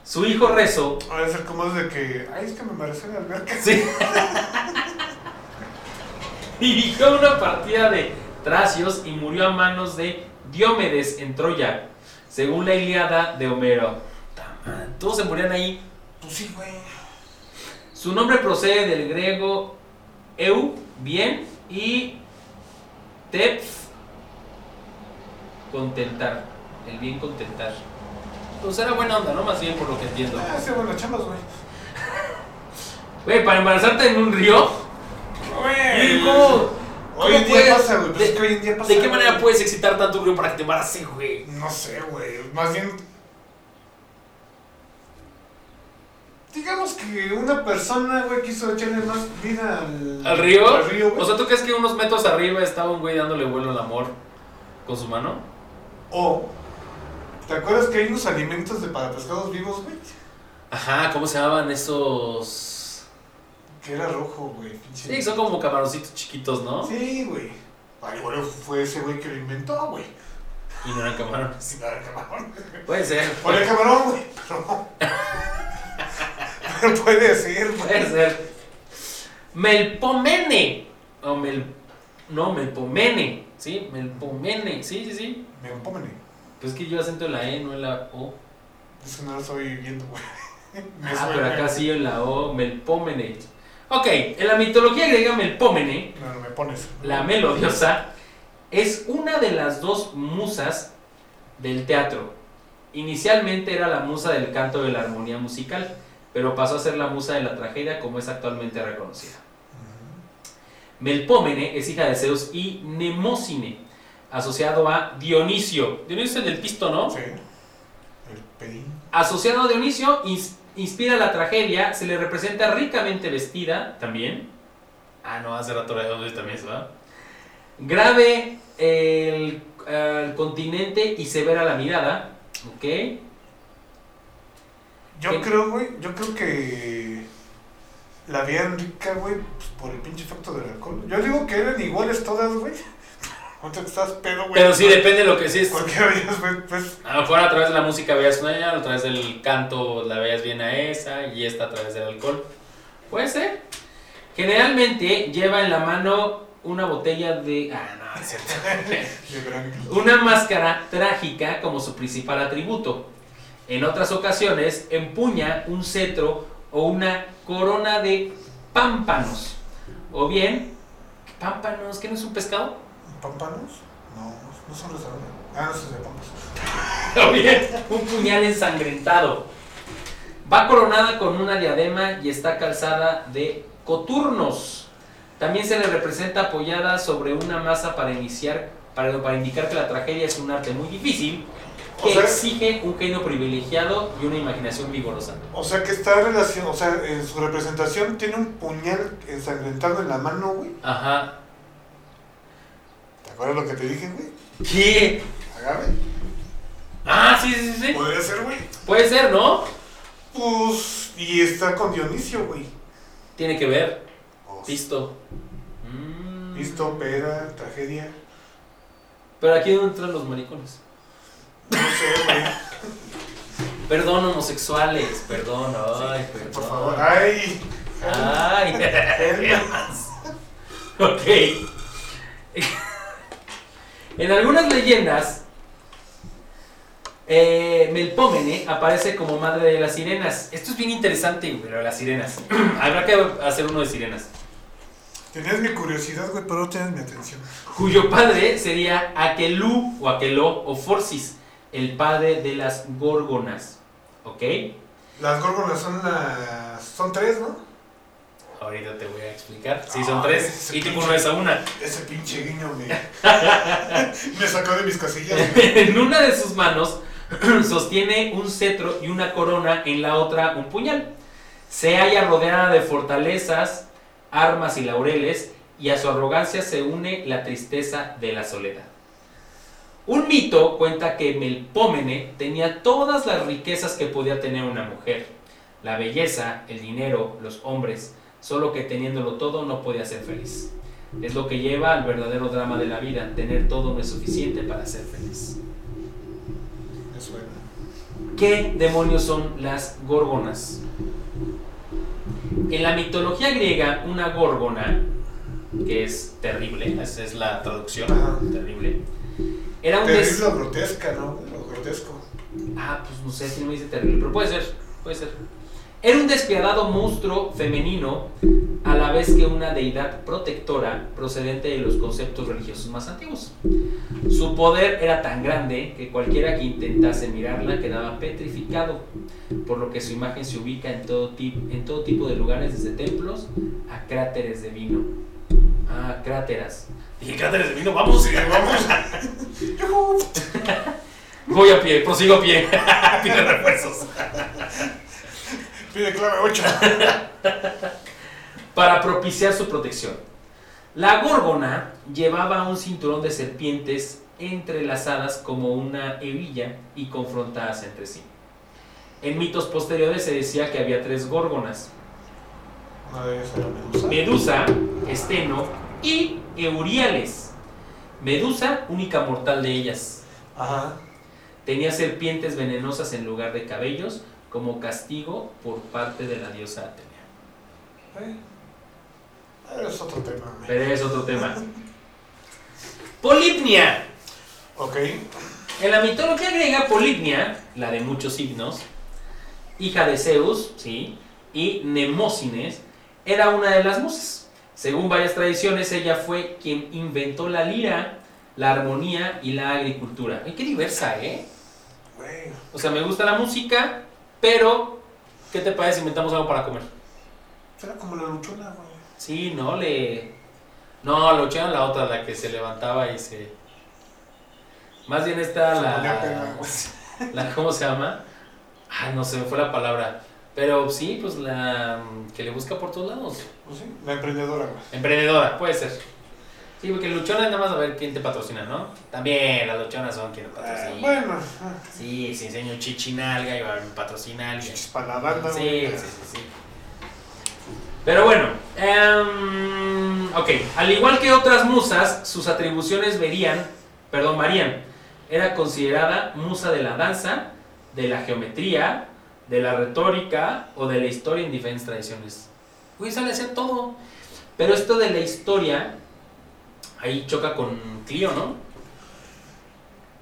Su hijo Rezo Va a ser como es de que. Ay, es que me embaracé en la alberca. Sí. Dirigió una partida de tracios y murió a manos de Diomedes en Troya, según la Ilíada de Homero. Todos se morían ahí. Pues sí, güey. Su nombre procede del griego eu, bien, y teph, contentar. El bien contentar. Pues era buena onda, ¿no? Más bien por lo que entiendo. Ah, sí, bueno, chambas, güey. Güey, para embarazarte en un río. ¿Y Güey. cómo? Hoy en ¿Cómo día puedes- pasa, güey. Pues de- es que hoy en día pasa. ¿De qué manera güey. puedes excitar tanto río para que te güey? No sé, güey. Más bien. Digamos que una persona, güey, quiso echarle más vida al. ¿Al río? Al río, güey. O sea, ¿tú crees que unos metros arriba estaba un güey dándole vuelo al amor con su mano? O. ¿Te acuerdas que hay unos alimentos de para pescados vivos, güey? Ajá, ¿cómo se llamaban esos? Que era rojo, güey. pinche- Sí, son como camaroncitos chiquitos, ¿no? Sí, güey. Al igual fue ese güey que lo inventó, güey. Y no eran camarones. Sin dar el camarón. Puede ser. Por el camarón, güey. Pero. Pero puede ser, Puede güey. ser. Melpomene. O mel... No, melpomene. ¿Sí? Melpomene. Sí, sí, sí. Me empómene. Pues es que yo acento en la E, no en la O. Es que no lo estoy viendo, güey. Me Ah, pero acá sí en la O, melpomene. Ok, en la mitología griega melpomene No, no me pones. La melodiosa es una de las dos musas del teatro. Inicialmente era la musa del canto de la armonía musical, pero pasó a ser la musa de la tragedia como es actualmente reconocida. Melpómene es hija de Zeus y Nemocine, asociado a Dionisio. Dionisio es el del pisto, ¿no? Sí. El pedín. Asociado a Dionisio, inspira la tragedia, se le representa ricamente vestida también. Ah, no, hace rato la de también se va. Grave el, el continente y severa la mirada. Ok. Yo ¿Qué? creo, güey, yo creo que la veían rica, güey, pues, por el pinche efecto del alcohol. Yo digo que eran iguales todas, güey. ¿Cuánto estás pedo, güey? Pero sí, depende de lo que sí es. Cualquiera de ellas, güey, pues. A lo mejor a través de la música veías una, a través del canto la veías bien a esa y esta a través del alcohol. Puede ser. Generalmente lleva en la mano una botella de... Ah, no, es cierto. Una máscara trágica como su principal atributo. En otras ocasiones empuña un cetro o una corona de pámpanos. O bien, pámpanos, ¿qué no es un pescado? ¿Pámpanos? No, no son los Ah, no, esos de pampas. Bien, un puñal ensangrentado. Va coronada con una diadema y está calzada de coturnos. También se le representa apoyada sobre una masa para iniciar, para, para indicar que la tragedia es un arte muy difícil O que sea- exige un genio privilegiado y una imaginación vigorosa. O sea que está relación, o sea, en su representación tiene un puñal ensangrentado en la mano, güey. Ajá. ¿Te acuerdas lo que te dije, güey? ¿Qué? Agarre. Ah, sí, sí, sí. Podría ser, güey. Puede ser, ¿no? Pues, y está con Dionisio, güey. Tiene que ver. Pues, Visto. Mm. Listo, peda, tragedia. Pero aquí no entran los maricones. No sé, güey. Perdón, homosexuales. Perdón, ay, perdón. Por favor. Ay. Ay, ok. En algunas leyendas, eh, Melpómene aparece como madre de las sirenas. Esto es bien interesante, de las sirenas. Habrá que hacer uno de sirenas. Tenías mi curiosidad, güey, pero no tienes mi atención. Cuyo padre sería Aquelú o Aqueló o Forcis, el padre de las górgonas. ¿Ok? Las górgonas son las. Son tres, ¿no? Ahorita te voy a explicar. Sí, son Ah, tres. Y tipo no es a una. Ese pinche guiño me. me sacó de mis casillas, en una de sus manos sostiene un cetro y una corona, en la otra un puñal. Se halla rodeada de fortalezas, armas y laureles, y a su arrogancia se une la tristeza de la soledad. Un mito cuenta que Melpómene tenía todas las riquezas que podía tener una mujer. La belleza, el dinero, los hombres, solo que teniéndolo todo no podía ser feliz. Es lo que lleva al verdadero drama de la vida. Tener todo no es suficiente para ser feliz. Suena. ¿Qué demonios son las gorgonas? En la mitología griega, una gorgona, que es terrible, esa es la traducción, Ajá. terrible, era un des- Terrible o grotesca, ¿no? Lo grotesco. Ah, pues no sé si no dice terrible, pero puede ser, puede ser. Era un despiadado monstruo femenino, a la vez que una deidad protectora procedente de los conceptos religiosos más antiguos. Su poder era tan grande que cualquiera que intentase mirarla quedaba petrificado, por lo que su imagen se ubica en todo, en todo tipo de lugares, desde templos a cráteres de vino. Ah, cráteras. Dije, cráteres de vino, vamos. Sí, vamos. Voy a pie, prosigo a pie. Pide refuerzos. Pide clave 8. para propiciar su protección. La górgona llevaba un cinturón de serpientes entrelazadas como una hebilla y confrontadas entre sí. En mitos posteriores se decía que había tres górgonas, Medusa. Medusa, Esteno y Euriales. Medusa, única mortal de ellas, Ajá. tenía serpientes venenosas en lugar de cabellos como castigo por parte de la diosa Atenea. Eh. Es otro tema. Pero es otro tema. Polipnia. Ok. En la mitología griega, Polipnia, la de muchos signos, hija de Zeus, ¿sí? y Nemósines, era una de las musas. Según varias tradiciones, ella fue quien inventó la lira, la armonía y la agricultura. Ay, qué diversa, ¿eh? O sea, me gusta la música, pero ¿qué te parece si inventamos algo para comer? Era como la luchona, güey. Sí, no, le... No, lo echaron la otra, la que se levantaba y se... Más bien está la... güey. la... ¿Cómo se llama? Ah, no se me fue la palabra. Pero sí, pues la mm, que le busca por todos lados. Pues sí, la emprendedora, güey. Emprendedora, puede ser. Sí, porque luchona es nada más a ver quién te patrocina, ¿no? También las luchonas son quienes patrocinan. bueno, ah, Sí, si enseño chichinalga y va a patrocinar alguien. para la banda, Sí, güey. sí, sí, sí. Pero bueno, em, ok. Al igual que otras musas, sus atribuciones verían, perdón, varían. Era considerada musa de la danza, de la geometría, de la retórica o de la historia en diferentes tradiciones. Uy, sale a hacer todo. Pero esto de la historia, ahí choca con Clio, ¿no?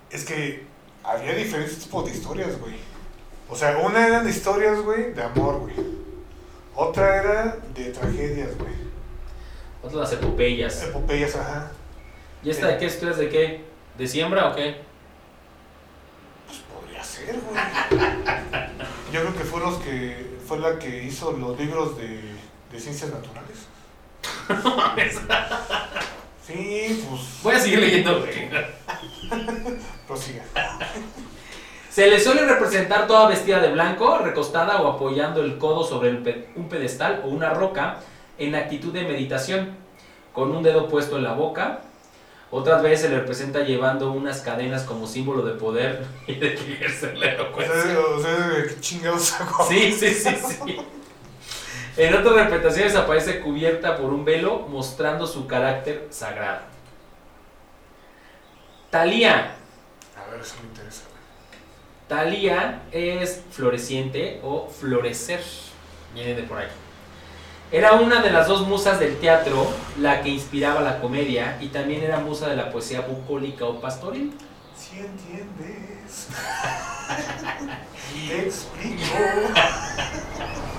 Es que había diferentes tipos de historias, güey. O sea, una eran historias, güey, de amor, güey. Otra era de tragedias, güey. Otras las epopeyas. Epopeyas, ajá. ¿Y esta de qué estudias de qué? ¿De siembra o qué? Pues podría ser, güey. Yo creo que fue, los que, fue la que hizo los libros de, de ciencias naturales. Sí, pues. Voy a seguir leyendo, güey. Prosiga. Se le suele representar toda vestida de blanco, recostada o apoyando el codo sobre el pe- un pedestal o una roca en actitud de meditación, con un dedo puesto en la boca. Otras veces se le representa llevando unas cadenas como símbolo de poder y de que ejerce la O elocuencia. sea, o sea, ¿qué chingados hago? Sí, sí, sí, sí. En otras representaciones aparece cubierta por un velo mostrando su carácter sagrado. Talía. A ver, eso me interesa. Talía es floreciente o florecer. Viene de por ahí. Era una de las dos musas del teatro, la que inspiraba la comedia, y también era musa de la poesía bucólica o pastoril. Si entiendes. Te explico.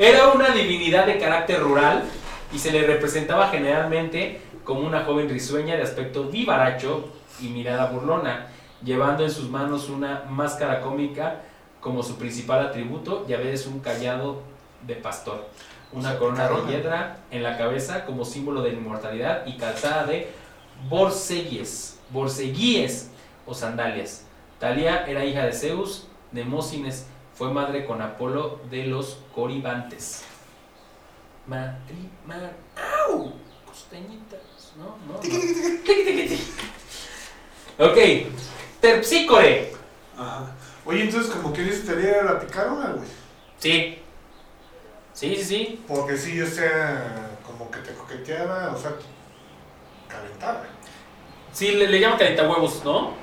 Era una divinidad de carácter rural y se le representaba generalmente como una joven risueña de aspecto vivaracho y mirada burlona, llevando en sus manos una máscara cómica como su principal atributo y a veces un callado de pastor, una corona de hiedra en la cabeza como símbolo de inmortalidad y calzada de borceguíes, borceguíes o sandalias. Talía era hija de Zeus, de Mósines, fue madre con Apolo de los Coribantes. Matri, mar, ¡au! Costeñitas, ¿no? ¿No? no. Tiqui, tiqui, tiqui. Ok, Terpsícore. Ajá. Oye, entonces, como que dice, te la picarona, güey. Sí. Sí, sí, sí. Porque sí, o sea, como que te coqueteaba, o sea, calentaba. Sí, le, le llaman huevos, ¿no?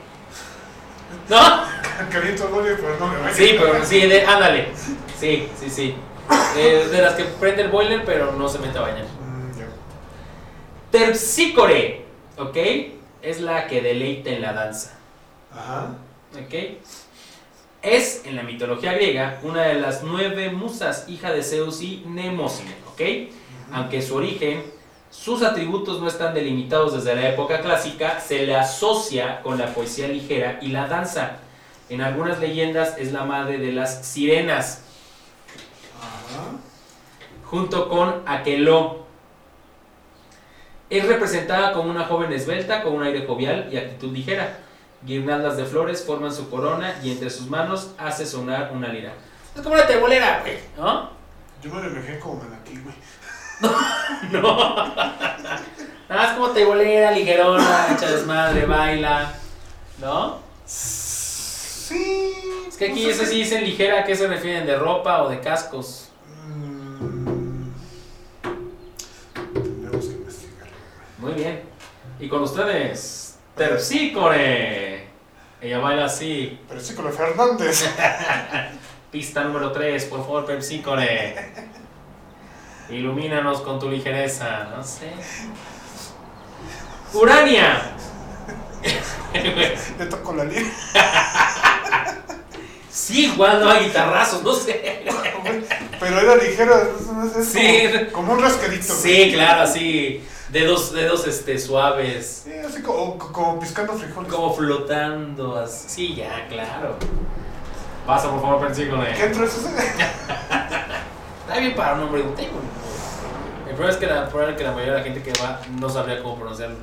¿No? Caliento el pero no me. Sí, pero sí, de- ándale. Sí, sí, sí. De, de las que prende el boiler, pero no se mete a bañar. Mm. Terpsícore, ¿ok? Es la que deleita en la danza. Ajá. ¿ok? Es, en la mitología griega, una de las nueve musas, hija de Zeus y Nemosine, ¿ok? Aunque su origen, sus atributos no están delimitados desde la época clásica, se le asocia con la poesía ligera y la danza. En algunas leyendas es la madre de las sirenas, Ajá. junto con Aqueló. Es representada como una joven esbelta con un aire jovial y actitud ligera. Guirnaldas de flores forman su corona y entre sus manos hace sonar una lira. Es como una tebolera, güey, ¿no? Yo me lo imaginé como manatí, güey. No. Nada, es como tebolera, ligerona, echa desmadre, baila, ¿no? Sí. Es que aquí no eso sé. sí dicen ligera, ¿a qué se refieren? ¿De ropa o de cascos? Mm. Tendremos que investigarlo. Muy bien. Y con ustedes, Terpsícore. Ella baila así. Pero sí con la Fernández. Pista número 3, por favor, Terpsícore. Ilumínanos con tu ligereza, no sé. Urania. Le tocó la lira. Sí, igual no hay guitarrazos, no sé. Pero era ligera. es- es Sí. Como, como un rascadito. Sí, güey. claro, así. Dedos, dedos este, suaves. Sí, así como, como piscando frijoles. Como flotando. así. Sí, ya, claro. Pasa, por favor, Terpsícore. ¿Qué entro es ese? Está bien para un nombre de un table. El problema es que la, probable que la mayoría de la gente que va no sabría cómo pronunciarlo,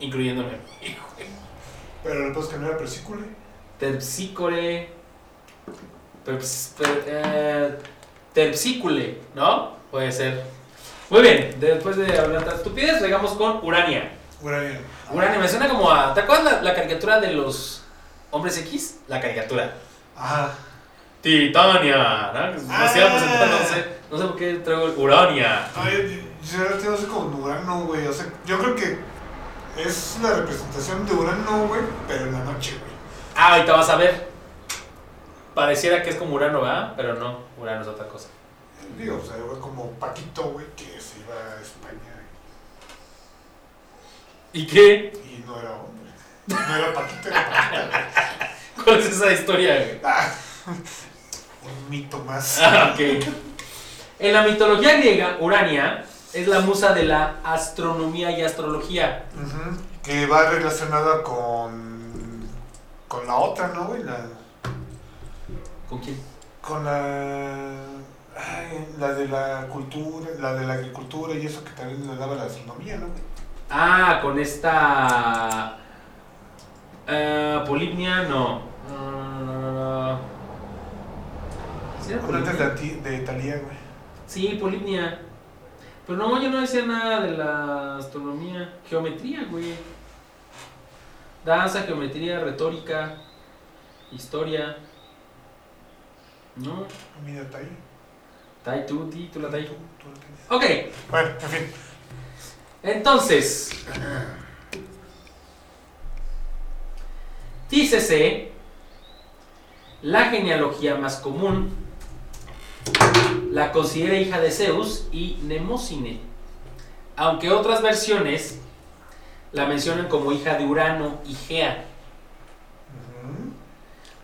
incluyéndome. Pero le puedes cambiar a persícule. Terpsícore. Perps- per- eh, terpsícule, ¿no? Puede ser. Muy bien, después de hablar de estupidez, llegamos con Urania. Urania. Urania me suena como a. ¿Te acuerdas la, la caricatura de los hombres X? La caricatura. Ajá. Titania, ¿no? Que Ah. No sé, sé por qué traigo el Urania. Ay, yo tengo así como Urano, güey. O sea, yo creo que es la representación de Urano, güey, pero en la noche, güey. Ah, ahorita vas a ver. Pareciera que es como Urano, ¿verdad? Pero no, Urano es otra cosa. Digo, o sea, güey, como Paquito, güey, que se iba a España ¿Y qué? y no era hombre. No era Paquito, era Paquita. ¿Cuál es esa historia? güey? Ah, un mito más. Ah, ok. En la mitología griega, Urania es la musa de la astronomía y astrología. Que va relacionada con. con la otra, ¿no, güey? La. ¿Con quién? Con la. Ay, la de la cultura, la de la agricultura y eso que también le daba la astronomía, ¿no? Ah, con esta. eh, Polibnia, no. No. ¿Sí era Hablantes de, de Talía, güey. Sí, Polibnia. Pero no, yo no decía nada de la astronomía. Geometría, güey. Danza, geometría, retórica, historia. No, Mira, ahí. Tai tú, ti, tú la tai. Ok, Bueno, en fin. entonces. Dícese la genealogía más común la considera hija de Zeus y Nemocine, aunque otras versiones la mencionan como hija de Urano y Gea.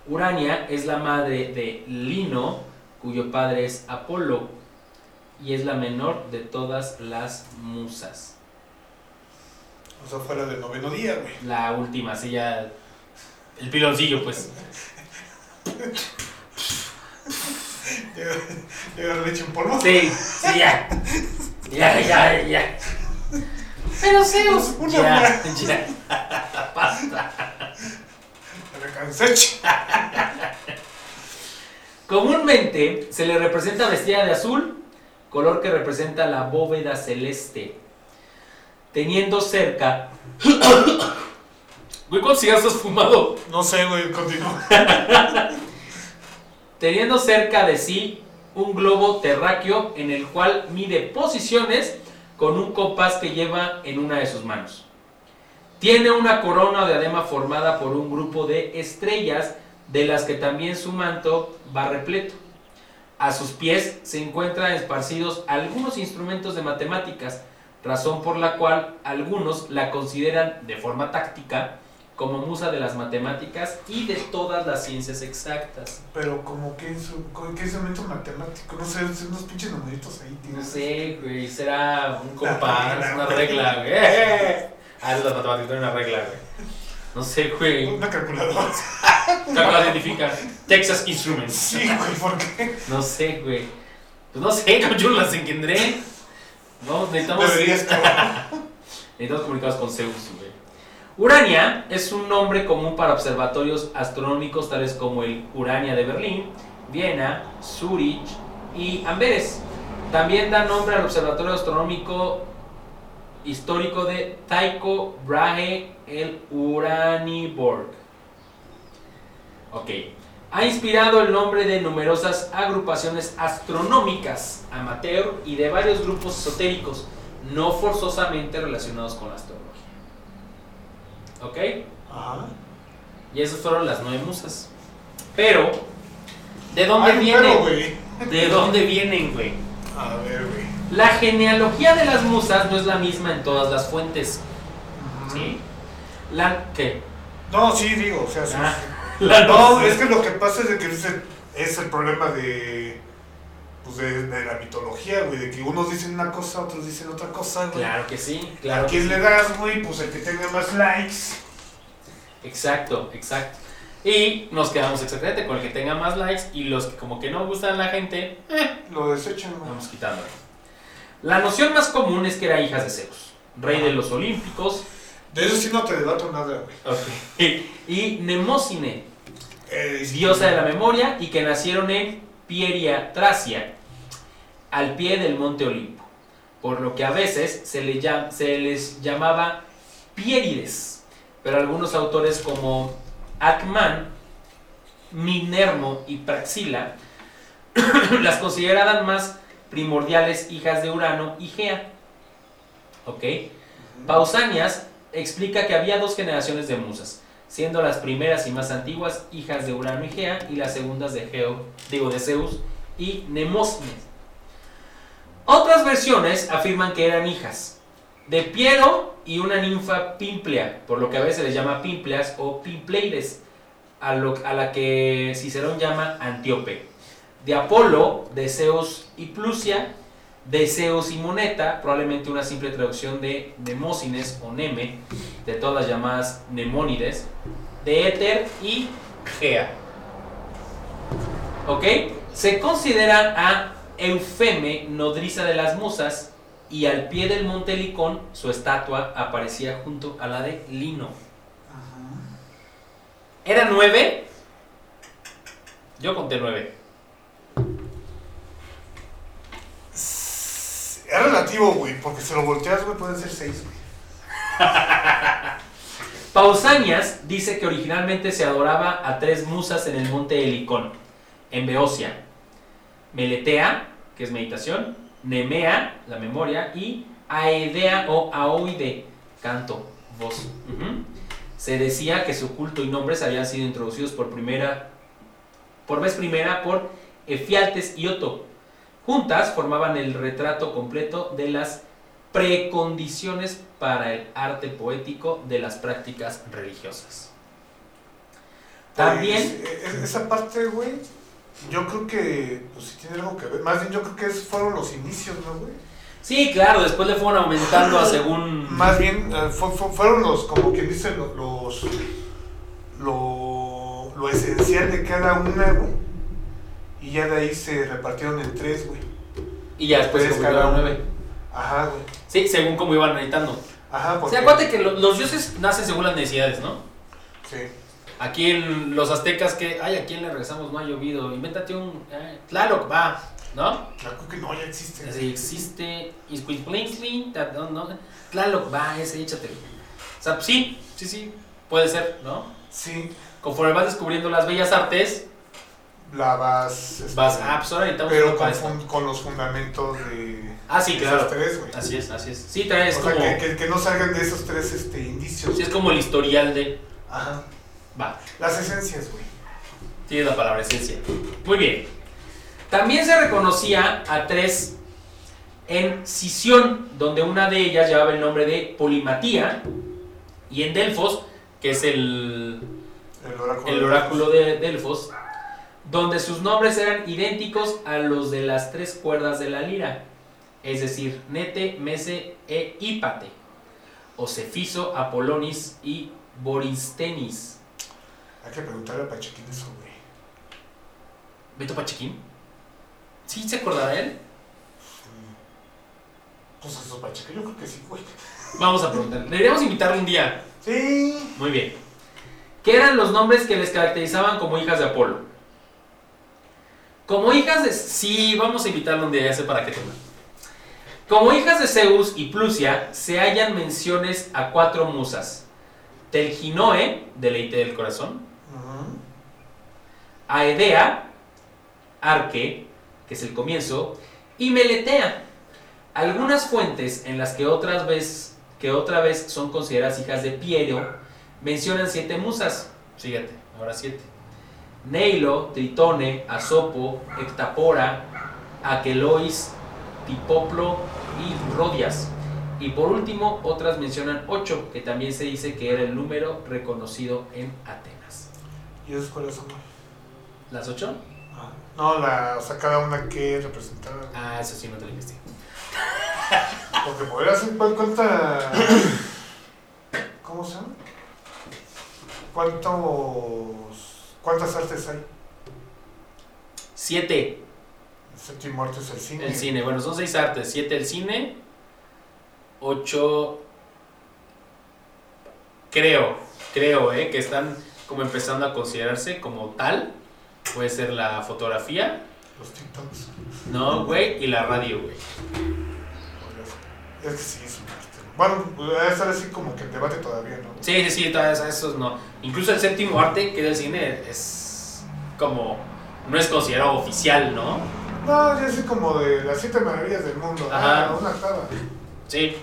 Urania es la madre de Lino, cuyo padre es Apolo, y es la menor de todas las musas. O sea, fuera del noveno día, güey. La última, sí, ya. El piloncillo, pues. Llega, la leche en polvo. Sí, sí, ya. Ya, ya, ya. Pero Zeus. Una Ya, ya. Basta. Me cansé. Comúnmente se le representa vestida de azul, color que representa la bóveda celeste, teniendo cerca. Güey, ¿cuántos cigarros has fumado? No sé, güey, continúa. Teniendo cerca de sí un globo terráqueo en el cual mide posiciones con un compás que lleva en una de sus manos. Tiene una corona o diadema formada por un grupo de estrellas de las que también su manto va repleto. A sus pies se encuentran esparcidos algunos instrumentos de matemáticas, razón por la cual algunos la consideran de forma táctica como musa de las matemáticas y de todas las ciencias exactas. Pero como que es un, que es un momento matemático, no sé, unos pinches numeritos ahí, tío. No sé, güey, será un compás, una regla, güey. Ah, es las matemáticas, una regla, güey. No sé, güey. Una calculadora. ¿Cómo lo identifica? Texas Instruments. Sí, güey, ¿por qué? No sé, güey. Pues no sé, como yo las engendré. Vamos, necesitamos, Deberías, necesitamos comunicarnos con Zeus, güey. Urania es un nombre común para observatorios astronómicos tales como el Urania de Berlín, Viena, Zurich y Amberes. También da nombre al observatorio astronómico histórico de Tycho Brahe el Uraniborg. Ok. Ha inspirado el nombre de numerosas agrupaciones astronómicas amateur y de varios grupos esotéricos, no forzosamente relacionados con la astrología. ¿Ok? Ajá. Y esas fueron las nueve musas. Pero, ¿de dónde Ay, vienen? güey. ¿De dónde vienen, güey? A ver, güey. La genealogía de las musas no es la misma en todas las fuentes. ¿Sí? La, ¿Qué? No, sí, digo, o sea, sí. Ah, sí. la No, no es que lo que pasa es que es el, es el problema de. Pues de, de la mitología, güey, de que unos dicen una cosa, otros dicen otra cosa, güey. Claro que sí, claro. ¿A quién le das, güey? Pues el que tenga más likes. Exacto, exacto. Y nos quedamos exactamente con el que tenga más likes y los que como que no gustan a la gente, eh, Lo desechan, güey. vamos quitando. La noción más común es que era hijas de Zeus, rey de los olímpicos, De eso sí no te debato nada, güey. y Nemocine, Eh, diosa de la memoria, y que nacieron en Pieria, Tracia, al pie del monte Olimpo, por lo que a veces se, le llam- se les llamaba Pierides, pero algunos autores como Ackman, Minermo y Praxila las consideraban más primordiales hijas de Urano y Gea. ¿Ok? Pausanias explica que había dos generaciones de musas, siendo las primeras y más antiguas hijas de Urano y Gea y las segundas de Geo, digo de Zeus y Nemosine. Otras versiones afirman que eran hijas de Piero y una ninfa Pimplea, por lo que a veces les llama Pimpleas o Pimpleides, a, la que Cicerón llama Antíope. De Apolo, de Zeus y Plusia, de Zeus y Moneta, probablemente una simple traducción de Nemósines o Neme, de todas las llamadas Nemónides, de Éter y Gea. ¿Ok? Se considera a Eufeme, nodriza de las musas, y al pie del monte Licón su estatua aparecía junto a la de Lino. ¿Era nueve? Yo conté nueve. Es relativo, güey, porque si lo volteas, güey, pueden ser seis, güey. Pausanias dice que originalmente se adoraba a tres musas en el monte Helicón, en Beocia. Meletea, que es meditación, Nemea, la memoria, y Aedea o Aoide, canto, voz. Se decía que su culto y nombres habían sido introducidos por primera, por vez primera por Efialtes y Otto. Juntas formaban el retrato completo de las precondiciones para el arte poético de las prácticas religiosas. También, Pues, esa parte, güey, yo creo que, pues sí tiene algo que ver. Más bien, yo creo que esos fueron los inicios, ¿no, güey? sí, claro, después le fueron aumentando a según... Más bien, eh, fu- fu- fueron los, como quien dice, lo- los. Lo, lo esencial de cada una, güey. Y ya de ahí se repartieron en tres, güey. Y ya después se cada nueve. Ajá, güey. Sí, según cómo iban meditando. Ajá, O porque. sea, acuérdate que lo- los dioses nacen según las necesidades, ¿no? Sí. Aquí en los aztecas que, ay, ¿a quién le regresamos? No ha llovido. Invéntate un eh, Tlaloc, va, ¿no? La creo que no, ya existe. Así existe no, Tlaloc, va, ese, échatelo. O sea, sí, sí, sí, puede ser, ¿no? Sí. Conforme vas descubriendo las bellas artes, La vas. este, vas, ah, pues ahora necesitamos Pero con, fun- con los fundamentos de. Ah, sí, de claro. Esas tres, güey. Así es, así es. Sí, traes o sea, como, que, que- que no salgan de esos tres este, indicios. sí, es como el historial de, Ajá. Va, Las esencias, güey. Tiene la palabra esencia. Muy bien. También se reconocía a tres en Sición, donde una de ellas llevaba el nombre de Polimatía, y en Delfos, que es el, El oráculo. el oráculo de Delfos, donde sus nombres eran idénticos a los de las tres cuerdas de la lira, es decir, Nete, Mese e Hípate, o Cefiso, Apolonis y Boristenis. Hay que preguntarle a Pachequín eso, güey. ¿Beto Pachequín? ¿Sí se acordará él? Pues eso, Pachequín, yo creo que sí, güey. Vamos a preguntar. Deberíamos invitarle un día. Sí. Muy bien. ¿Qué eran los nombres que les caracterizaban como hijas de Apolo? Como hijas de... Sí, vamos a invitarle un día, ya sé para qué tema. Como hijas de Zeus y Plusia se hallan menciones a cuatro musas. Telginoe, deleite del corazón. Aedea, Arque, que es el comienzo, y Meletea. Algunas fuentes en las que otras vez, que otra vez son consideradas hijas de Piero mencionan siete musas. Fíjate, ahora siete. Neilo, Tritone, Asopo, Hectapora, Aquelois, Tipoplo y Rodias. Y por último, otras mencionan ocho, que también se dice que era el número reconocido en Atenas. ¿Y esas cuáles son? ¿Las ocho? Ah, No, la, o sea, cada una que representaba. Ah, eso sí, no te lo investigué. Porque podría ser cuál- cuánta. ¿Cómo se llama? ¿Cuántos. ¿Cuántas artes hay? Siete, El séptimo arte es el cine. el cine. Bueno, son seis artes. Siete el cine. Ocho. Creo, creo, ¿eh? Que están como empezando a considerarse como tal. Puede ser la fotografía, Los TikToks. ¿no, güey? Y la radio, güey. Es que sí, es un arte. Bueno, debe estar así como que en debate todavía, ¿no? Sí, sí, sí, todas esos no. Incluso el séptimo arte, que es el cine, es como. No es considerado oficial, ¿no? No, ya es como de las siete maravillas del mundo. Ajá. Ah, una octava. Sí.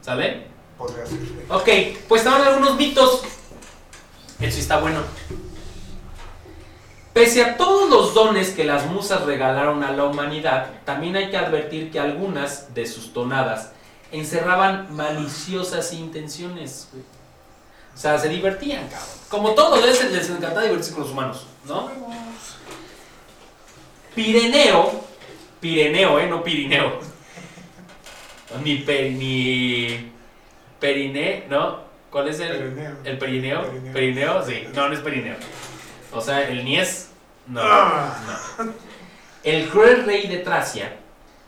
¿Sale? Podría ser. Ok, pues estaban algunos mitos. Eso sí está bueno. Pese a todos los dones que las musas regalaron a la humanidad, también hay que advertir que algunas de sus tonadas encerraban maliciosas intenciones. güey. O sea, se divertían, cabrón. Como todo, les, les encantaba divertirse con los humanos, ¿no? Pireneo, Pireneo, ¿eh? No Pirineo. Ni, pe- ni Periné, ¿no? ¿Cuál es el? Perineo. ¿El perineo? Perineo. ¿Perineo? Sí. No, no es perineo. O sea, el niés, No, no. El cruel rey de Tracia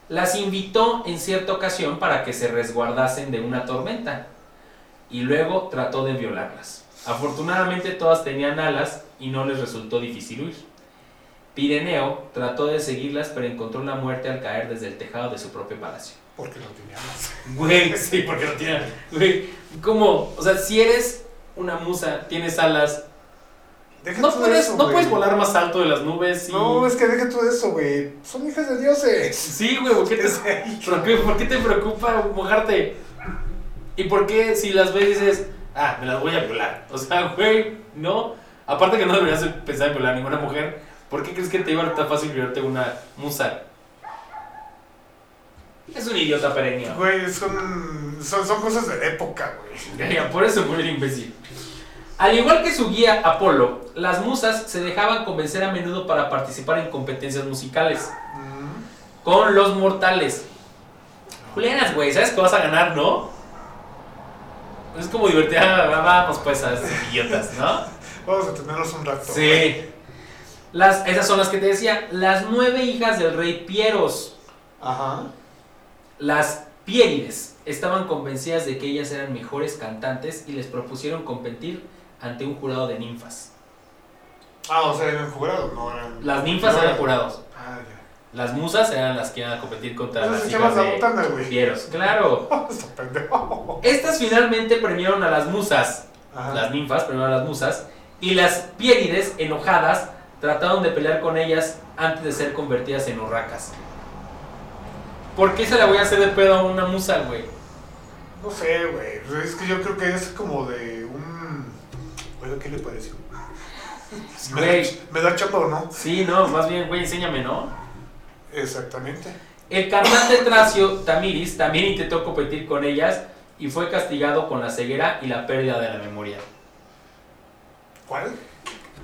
las invitó en cierta ocasión para que se resguardasen de una tormenta y luego trató de violarlas. Afortunadamente todas tenían alas y no les resultó difícil huir. Pireneo trató de seguirlas pero encontró la muerte al caer desde el tejado de su propio palacio. Porque lo teníamos. Güey, sí, porque no tiene. Güey, ¿cómo? O sea, si eres una musa, tienes alas, Deja no puedes, eso, no puedes volar más alto de las nubes. Y... No, es que deja todo eso, güey. Son hijas de dioses. Sí, güey, ¿por qué, te, ¿por, qué, por qué te preocupa mojarte? ¿Y por qué si las ves dices, ah, me las voy a violar? O sea, güey, no. Aparte que no deberías pensar en violar a ninguna mujer, ¿por qué crees que te iba a ser tan fácil violarte una musa? Es un idiota perennial. Güey, son, son, son cosas de la época, güey. Por eso murió el imbécil. Al igual que su guía Apolo, las musas se dejaban convencer a menudo para participar en competencias musicales Mm. con los mortales. Julianas, güey, ¿sabes que vas a ganar, no? Es como divertida, vamos pues a estos idiotas, ¿no? Vamos a tenerlos un rato. Sí. Las, esas son las que te decía, las nueve hijas del rey Pieros, Ajá. las Piérides, estaban convencidas de que ellas eran mejores cantantes y les propusieron competir ante un jurado de ninfas. Ah, o sea, eran jurados, no eran. Las ninfas no eran jurados. Ah, ya. Las musas eran las que iban a competir contra Entonces las la de botana, güey. Pieros. Claro. Estas finalmente premiaron a las musas, Ajá. las ninfas premiaron a las musas, y las Piérides, enojadas, trataron de pelear con ellas antes de ser convertidas en urracas. ¿Por qué se la voy a hacer de pedo a una musa, güey? No sé, güey. Es que yo creo que es como de un. Oiga, ¿qué le pareció? ¿Me, da, ¿Me da o no? Sí, no, más bien, güey, enséñame, ¿no? Exactamente. El cantante tracio Tamiris también intentó competir con ellas y fue castigado con la ceguera y la pérdida de la memoria. ¿Cuál?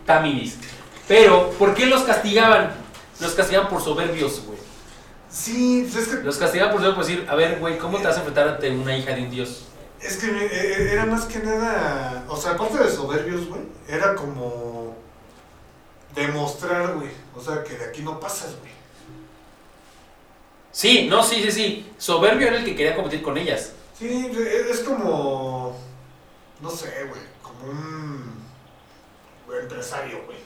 Tamiris. Pero, ¿por qué los castigaban? Los castigaban por soberbios, güey. Sí, pues es que, Los castigaban por soberbios, por decir, a ver, güey, ¿cómo te vas a enfrentar ante una hija de un dios? Es que eh, eh, era más que nada. O sea, aparte de soberbios, güey, era como. Demostrar, güey. O sea, que de aquí no pasas, güey. Sí, no, sí, sí, sí. Soberbio era el que quería competir con ellas. Sí, es es como. No sé, güey. Como un. empresario, güey.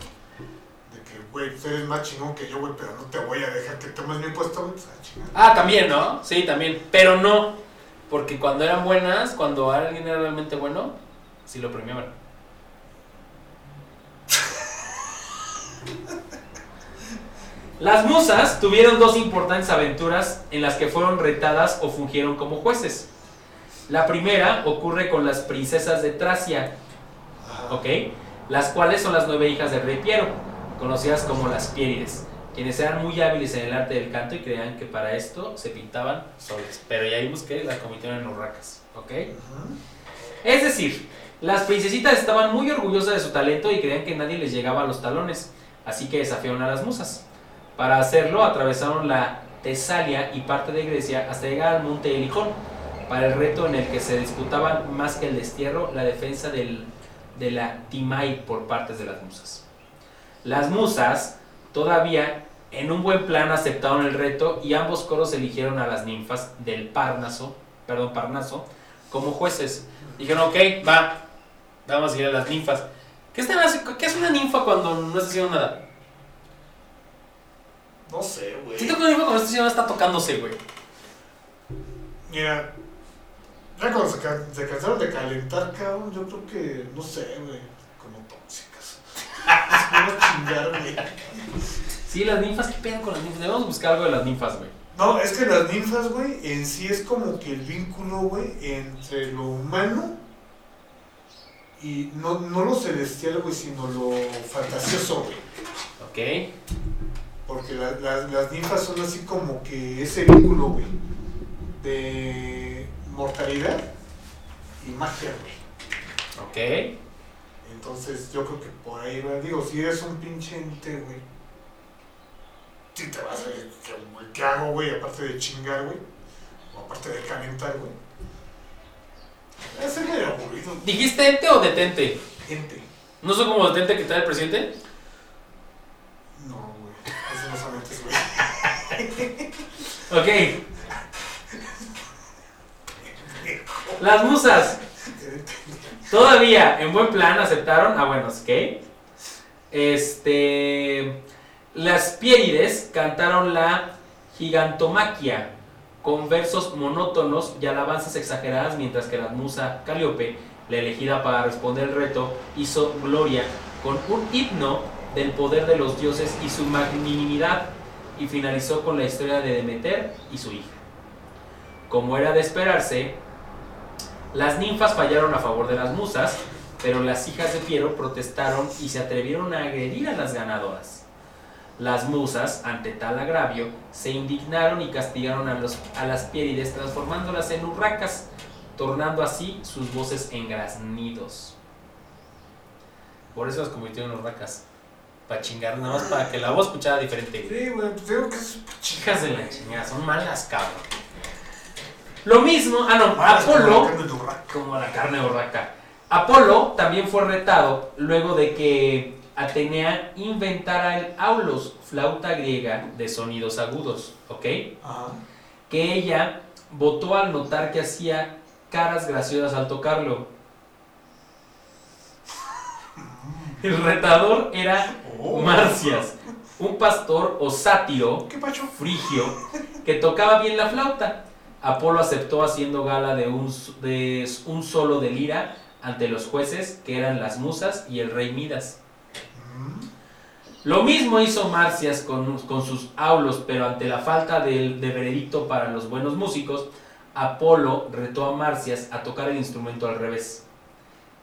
De que, güey, tú eres más chingón que yo, güey, pero no te voy a dejar que tomes mi puesto, güey. Pues. Ah, también, ¿no? Sí, también. Pero no. Porque cuando eran buenas, cuando alguien era realmente bueno, sí lo premiaban. Las musas tuvieron dos importantes aventuras en las que fueron retadas o fungieron como jueces. La primera ocurre con las princesas de Tracia. ¿ok? Las cuales son las nueve hijas del rey Piero, conocidas como las Piérides, quienes eran muy hábiles en el arte del canto y creían que para esto se pintaban soles. Pero ya vimos que las convirtieron en urracas, ¿ok? Es decir, las princesitas estaban muy orgullosas de su talento y creían que nadie les llegaba a los talones, así que desafiaron a las musas. Para hacerlo, atravesaron la Tesalia y parte de Grecia hasta llegar al monte Helicón, para el reto en el que se disputaban más que el destierro, la defensa del- de la Timai por partes de las musas. Las musas, todavía en un buen plan, aceptaron el reto y ambos coros eligieron a las ninfas del Parnaso, perdón, Parnaso, como jueces. Dijeron, ok, va, vamos a ir a las ninfas. ¿Qué, están haciendo? ¿Qué es una ninfa cuando no está haciendo nada? No sé, güey. Siento que una ninfa cuando está haciendo nada está tocándose, güey. Mira, ya cuando se, ca- se cansaron de calentar, cabrón, yo creo que, no sé, güey, como tóxicas. Se van a chingar, güey. Sí, las ninfas, ¿qué pedo con las ninfas? Debemos buscar algo de las ninfas, güey. No, es que las ninfas, güey, en sí es como que el vínculo, güey, entre lo humano y no, no lo celestial, güey, sino lo fantasioso, güey. Ok. Porque la- la- las ninfas son así como que ese vínculo, güey, de mortalidad y magia, güey. Ok. Entonces yo creo que por ahí va. Digo, si eres un pinche ente, güey si te vas, güey, ¿qué hago, güey? Aparte de chingar, güey, o aparte de calentar, güey. Ese es medio aburrido. ¿Dijiste ente o detente? Ente. ¿No son como detente que trae el presidente? No, güey. Eso no son güey. ok. Las musas. Todavía, en buen plan, aceptaron. Ah, bueno, ok. Este. Las Pierides cantaron la Gigantomaquia con versos monótonos y alabanzas exageradas, mientras que la musa Calíope, la elegida para responder el reto, hizo gloria con un himno del poder de los dioses y su magnanimidad y finalizó con la historia de Demeter y su hija. Como era de esperarse, las ninfas fallaron a favor de las musas, pero las hijas de Piero protestaron y se atrevieron a agredir a las ganadoras. Las musas, ante tal agravio, se indignaron y castigaron a, los, a las pierides, transformándolas en urracas, tornando así sus voces en graznidos. Por eso las convirtieron en urracas. Para chingar, nada más para que la voz escuchara diferente. Sí, güey, pues digo que es Hijas de la chingada, son malas, cabrón. Lo mismo, ah no, malas como la Apolo, carne de urraca. como la carne de urraca. Apolo también fue retado luego de que Atenea inventara el aulos, flauta griega de sonidos agudos, ¿ok? Ajá. Que ella votó al notar que hacía caras graciosas al tocarlo. El retador era Oh. Marcias, un pastor o sátiro frigio que tocaba bien la flauta. Apolo aceptó haciendo gala de un, de un solo de lira ante los jueces, que eran las musas y el rey Midas. Lo mismo hizo Marcias con, sus aulos, pero ante la falta de, veredicto para los buenos músicos, Apolo retó a Marcias a tocar el instrumento al revés.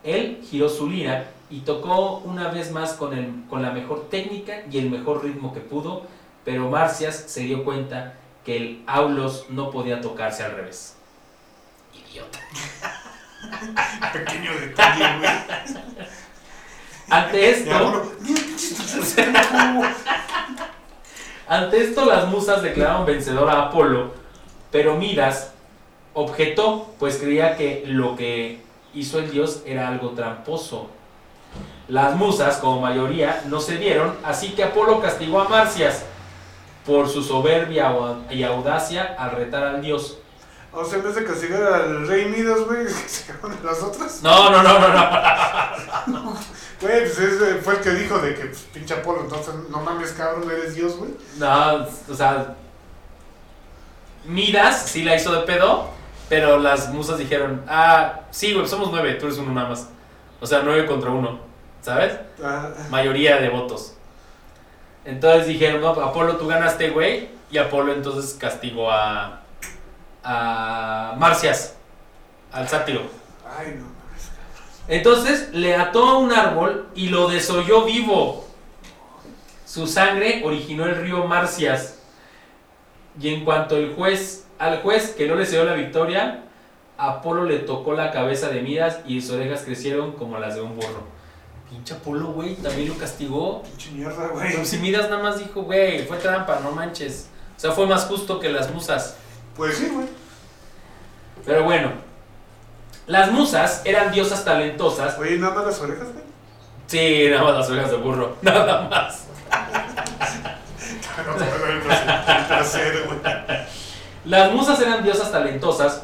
Él giró su lira y tocó una vez más con, con la mejor técnica y el mejor ritmo que pudo, pero Marcias se dio cuenta que el aulos no podía tocarse al revés. Idiota. Pequeño detalle, güey. Ante esto... Ante esto las musas declararon vencedor a Apolo, pero Midas objetó, pues creía que lo que hizo el dios era algo tramposo. Las musas, como mayoría, no cedieron, así que Apolo castigó a Marcias por su soberbia y audacia al retar al dios. O sea, en vez de castigar al rey Midas, güey, se las otras. No, no, no, no, no. Güey, pues ese fue el que dijo de que, pues, pinche Apolo, entonces, no mames, cabrón, eres Dios, güey. No, o sea, Midas sí la hizo de pedo, pero las musas dijeron, ah, sí, güey, somos nueve, tú eres uno nada más. O sea, nueve contra uno, ¿sabes? Ah, Mayoría de votos. Entonces dijeron, no, Apolo, tú ganaste, güey. Y Apolo entonces castigó a, a Marcias, al sátiro. ay, no. Entonces le ató a un árbol y lo desolló vivo. Su sangre originó el río Marcias. Y en cuanto el juez, al juez que no le dio la victoria, Apolo le tocó la cabeza de Midas y sus orejas crecieron como las de un burro. Pinche Apolo, güey, también lo castigó. Pinche mierda, güey. Pero si Midas nada más dijo, güey, fue trampa, no manches. O sea, fue más justo que las musas. Pues sí, güey. Pero bueno, las musas eran diosas talentosas Oye, nada más las orejas, güey. Sí, nada más las orejas de burro. Nada más. Las musas eran diosas talentosas,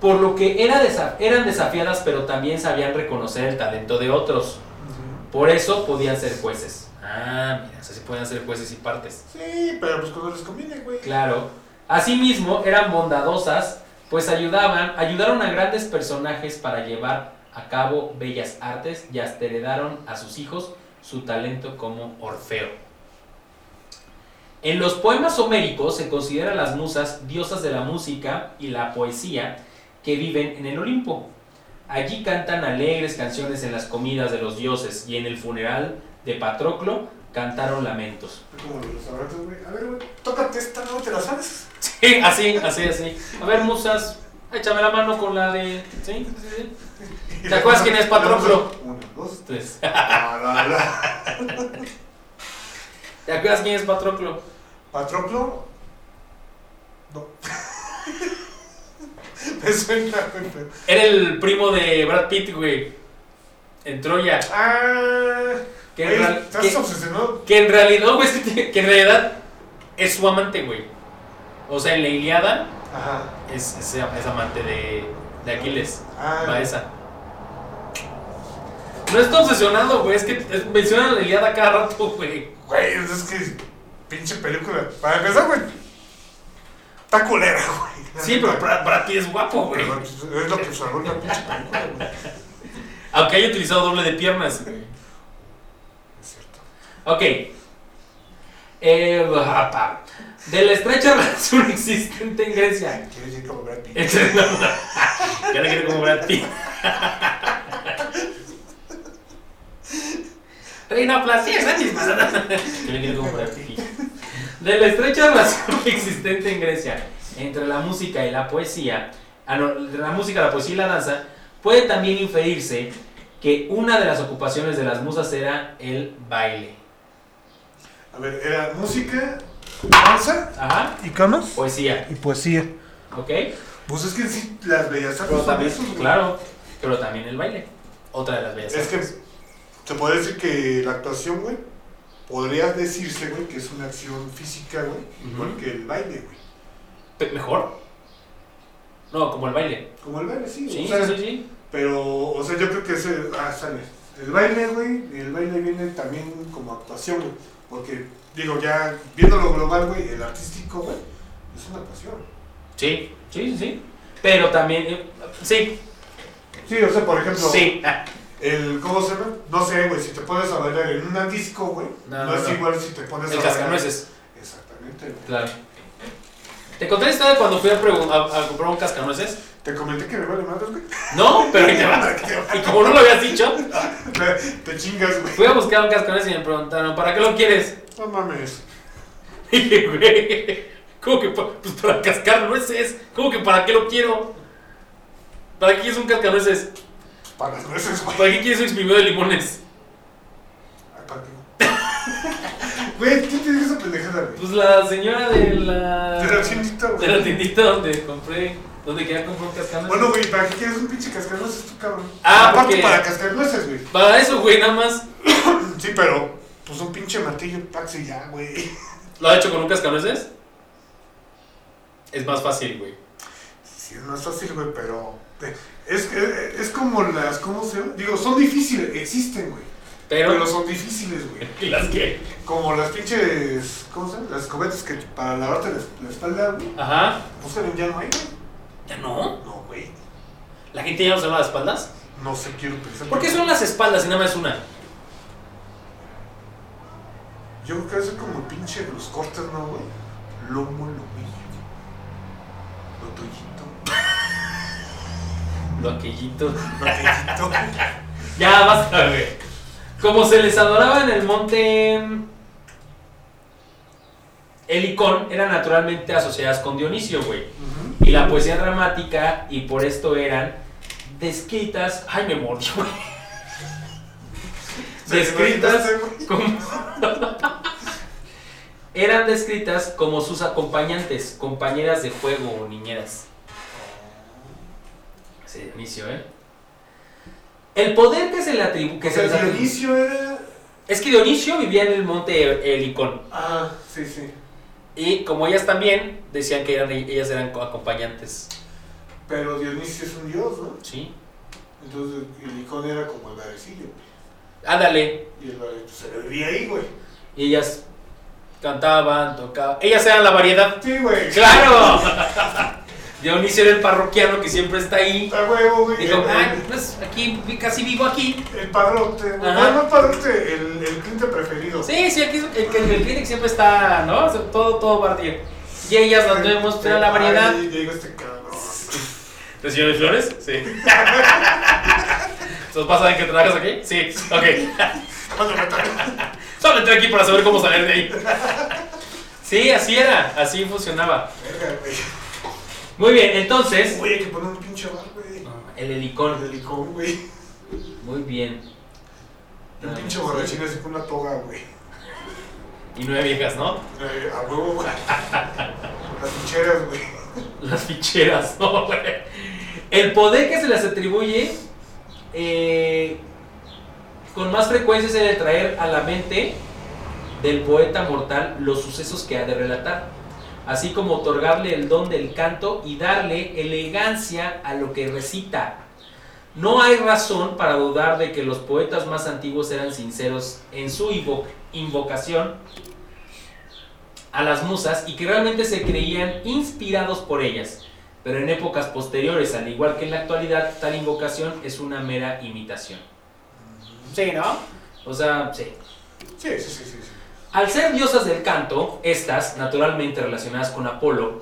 por lo que era eran desafiadas, pero también sabían reconocer el talento de otros. Por eso podían ser jueces. Ah, mira, o sea, sí podían ser jueces y partes. Sí, pero pues cuando les conviene, güey. Claro. Asimismo, eran bondadosas, pues ayudaban, ayudaron a grandes personajes para llevar a cabo bellas artes y hasta heredaron a sus hijos su talento como Orfeo. En los poemas homéricos se consideran las musas diosas de la música y la poesía que viven en el Olimpo. Allí cantan alegres canciones en las comidas de los dioses y en el funeral de Patroclo cantaron lamentos. Como los güey. A ver, güey, tócate esta, ¿no? ¿Te la sabes? Sí, así, así, así. A ver, musas, échame la mano con la de. ¿Sí? sí, sí. ¿Te acuerdas quién es Patroclo? Uno, dos, Tres. No. ¿Te acuerdas quién es Patroclo? ¿Patroclo? No. Me suena, güey. Era el primo de Brad Pitt, güey. En Troya. Ah, Que en, güey, real- estás que- obsesionado. que en realidad, no, güey, es que, en realidad es su amante, güey. O sea, en la Iliada Ajá. es, es, es amante de, de Aquiles. Ah, Va esa. No está obsesionado, güey. Es que es- mencionan la Iliada cada rato, güey. Güey, es que pinche película. Para empezar, güey. Está culera, güey. Sí, pero Brad, Brad Pitt es guapo, güey. Pero es lo que salvó la pinche película, güey. Aunque haya utilizado doble de piernas. Cierto. Ok. Eh, apa. de la estrecha relación existente en Grecia. Quiere decir como Brad Pitt. Entre- Ya le quiero como Brad Pitt. Reina Placía, Sánchez. Ya le quiero como Brad Pitt. De la estrecha relación existente en Grecia entre la música y la poesía, ah, no, de la música, la poesía y la danza, puede también inferirse que una de las ocupaciones de las musas era el baile. A ver, era música, danza, Ajá. iconos Poesía, y poesía. ¿ok? Pues es que sí, las bellas artes Pero son también, esos, güey. claro, pero también el baile. Otra de las bellas Es que artes. se puede decir que la actuación, güey, podría decirse, güey, que es una acción física, güey, igual Ujú. que el baile, güey. Pe- ¿Mejor? No, como el baile. Como el baile, sí. Sí, o sea, sí, sí. Pero, o sea, yo creo que ese, ah, sale. El baile, güey, y el baile viene también como actuación, güey. Porque, digo, ya viendo lo global, güey, el artístico, güey, es una actuación. Sí, sí, sí. Pero también, eh, sí, Sí, o sea, por ejemplo, sí. El, ¿cómo se llama? No sé, güey, si te pones a bailar en un disco, güey, No, no, no, es no. igual si te pones El a bailar. cascanueces. Exactamente, güey. Claro. ¿Te conté historia de cuando fui a- a comprar un cascanueces? Te comenté que me vale madres, güey. No, pero ahí te va. Y como no lo habías dicho, Te, chingas, güey. fui a buscar un cascanueces y me preguntaron, ¿para qué lo quieres? No mames. Y dije, güey, ¿cómo que pa- pues para cascar nueces? ¿Cómo que para qué lo quiero? ¿Para qué quieres un cascanueces? Para las nueces, güey. ¿Para qué quieres un exprimido de limones? Ay, ¿para qué? Güey, ¿quién te dijo esa pendejada, güey? Pues la señora de la... De la tiendita, güey. De la tiendita donde compré, donde quería comprar un cascanueces. Bueno, güey, ¿para qué quieres un pinche cascanueces tú, cabrón? Ah, Aparte porque- para cascanueces, güey. Para eso, güey, nada más. Sí, pero, pues un pinche martillo, taxi ya, güey. ¿Lo ha hecho con un cascanueces? Es más fácil, güey. Sí, es más fácil, güey, pero... eh, Es, es, es como las, ¿cómo se llama? Digo, son difíciles, existen, güey. Pero... Pero son difíciles, güey. ¿Y las qué? Como las pinches, ¿cómo se llama? Las escobetas que para lavarte la, la espalda, güey. Ajá. Pues ya no hay, güey. ¿Ya no? No, güey. ¿La gente ya no se lava las espaldas? No sé, quiero pensar. ¿Por qué son las espaldas y nada más una? Yo creo que es como pinche los cortes, ¿no, güey? Lomo, lomillo. Lo tuyito. Lo aquellito. Lo aquellito. Ya, basta, güey. Como se les adoraba en el monte Helicón, eran naturalmente asociadas con Dionisio, güey. Y la poesía dramática, y por esto eran descritas. Ay, me mordió, güey. ¿Se Descritas como. eran descritas como sus acompañantes, compañeras de juego o niñeras. Sí, Dionisio, ¿eh? El poder que se le atribuye. Que Dionisio era. Es que Dionisio vivía en el monte Helicón. Ah, sí, sí. Y como ellas también, decían que eran, ellas eran co- acompañantes. Pero Dionisio es un dios, ¿no? Sí. Entonces el icón era como el barecillo. Ándale. Y el barecillo se le vivía ahí, güey. Y ellas cantaban, tocaban. Ellas eran la variedad. Sí, güey. ¡Claro! Dionisio era el parroquiano que siempre está ahí. A huevo, güey. Dijo, ah, pues aquí, casi vivo aquí. El padrote, güey. Ajá. No, padrote, el, el cliente preferido. Sí, sí, aquí es- el, el, el clinic siempre está, ¿no? O sea, Todo, todo partido. Y ellas las vemos, pero la variedad. Ay, llegó este cabrón. ¿De señores Flores? Sí. ¿Sos pasa de que trabajas aquí? Sí, ok. Solo entré aquí para saber cómo salir de ahí. Sí, así era, así funcionaba. Muy bien, entonces. Güey, hay que poner un pinche bar, güey. El helicón. El helicón, güey. Muy bien. Un pinche borrachín así con una toga, güey. Y nueve viejas, ¿no? Eh, a huevo, güey. Las ficheras, güey. Las ficheras, ¿no? güey? El poder que se les atribuye eh, con más frecuencia es el de traer a la mente del poeta mortal los sucesos que ha de relatar. Así como otorgarle el don del canto y darle elegancia a lo que recita. No hay razón para dudar de que los poetas más antiguos eran sinceros en su invo- invocación a las musas y que realmente se creían inspirados por ellas. Pero en épocas posteriores, al igual que en la actualidad, tal invocación es una mera imitación. Sí, ¿no? O sea, sí. Sí, sí, sí, sí. Al ser diosas del canto, estas, naturalmente relacionadas con Apolo,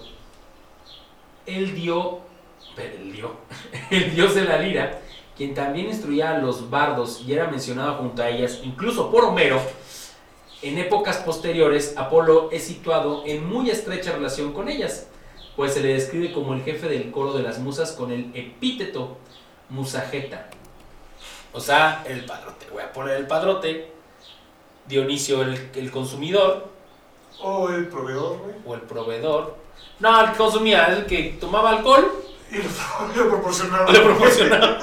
él dio, él dio, el dios de la lira, quien también instruía a los bardos y era mencionado junto a ellas, incluso por Homero, en épocas posteriores, Apolo es situado en muy estrecha relación con ellas, pues se le describe como el jefe del coro de las musas con el epíteto musageta. O sea, el padrote, voy a poner el padrote, Dionisio el, el consumidor O el proveedor, güey. o el proveedor. No, el que consumía, el que tomaba alcohol, Y lo, lo proporcionaba. le proporcionaba.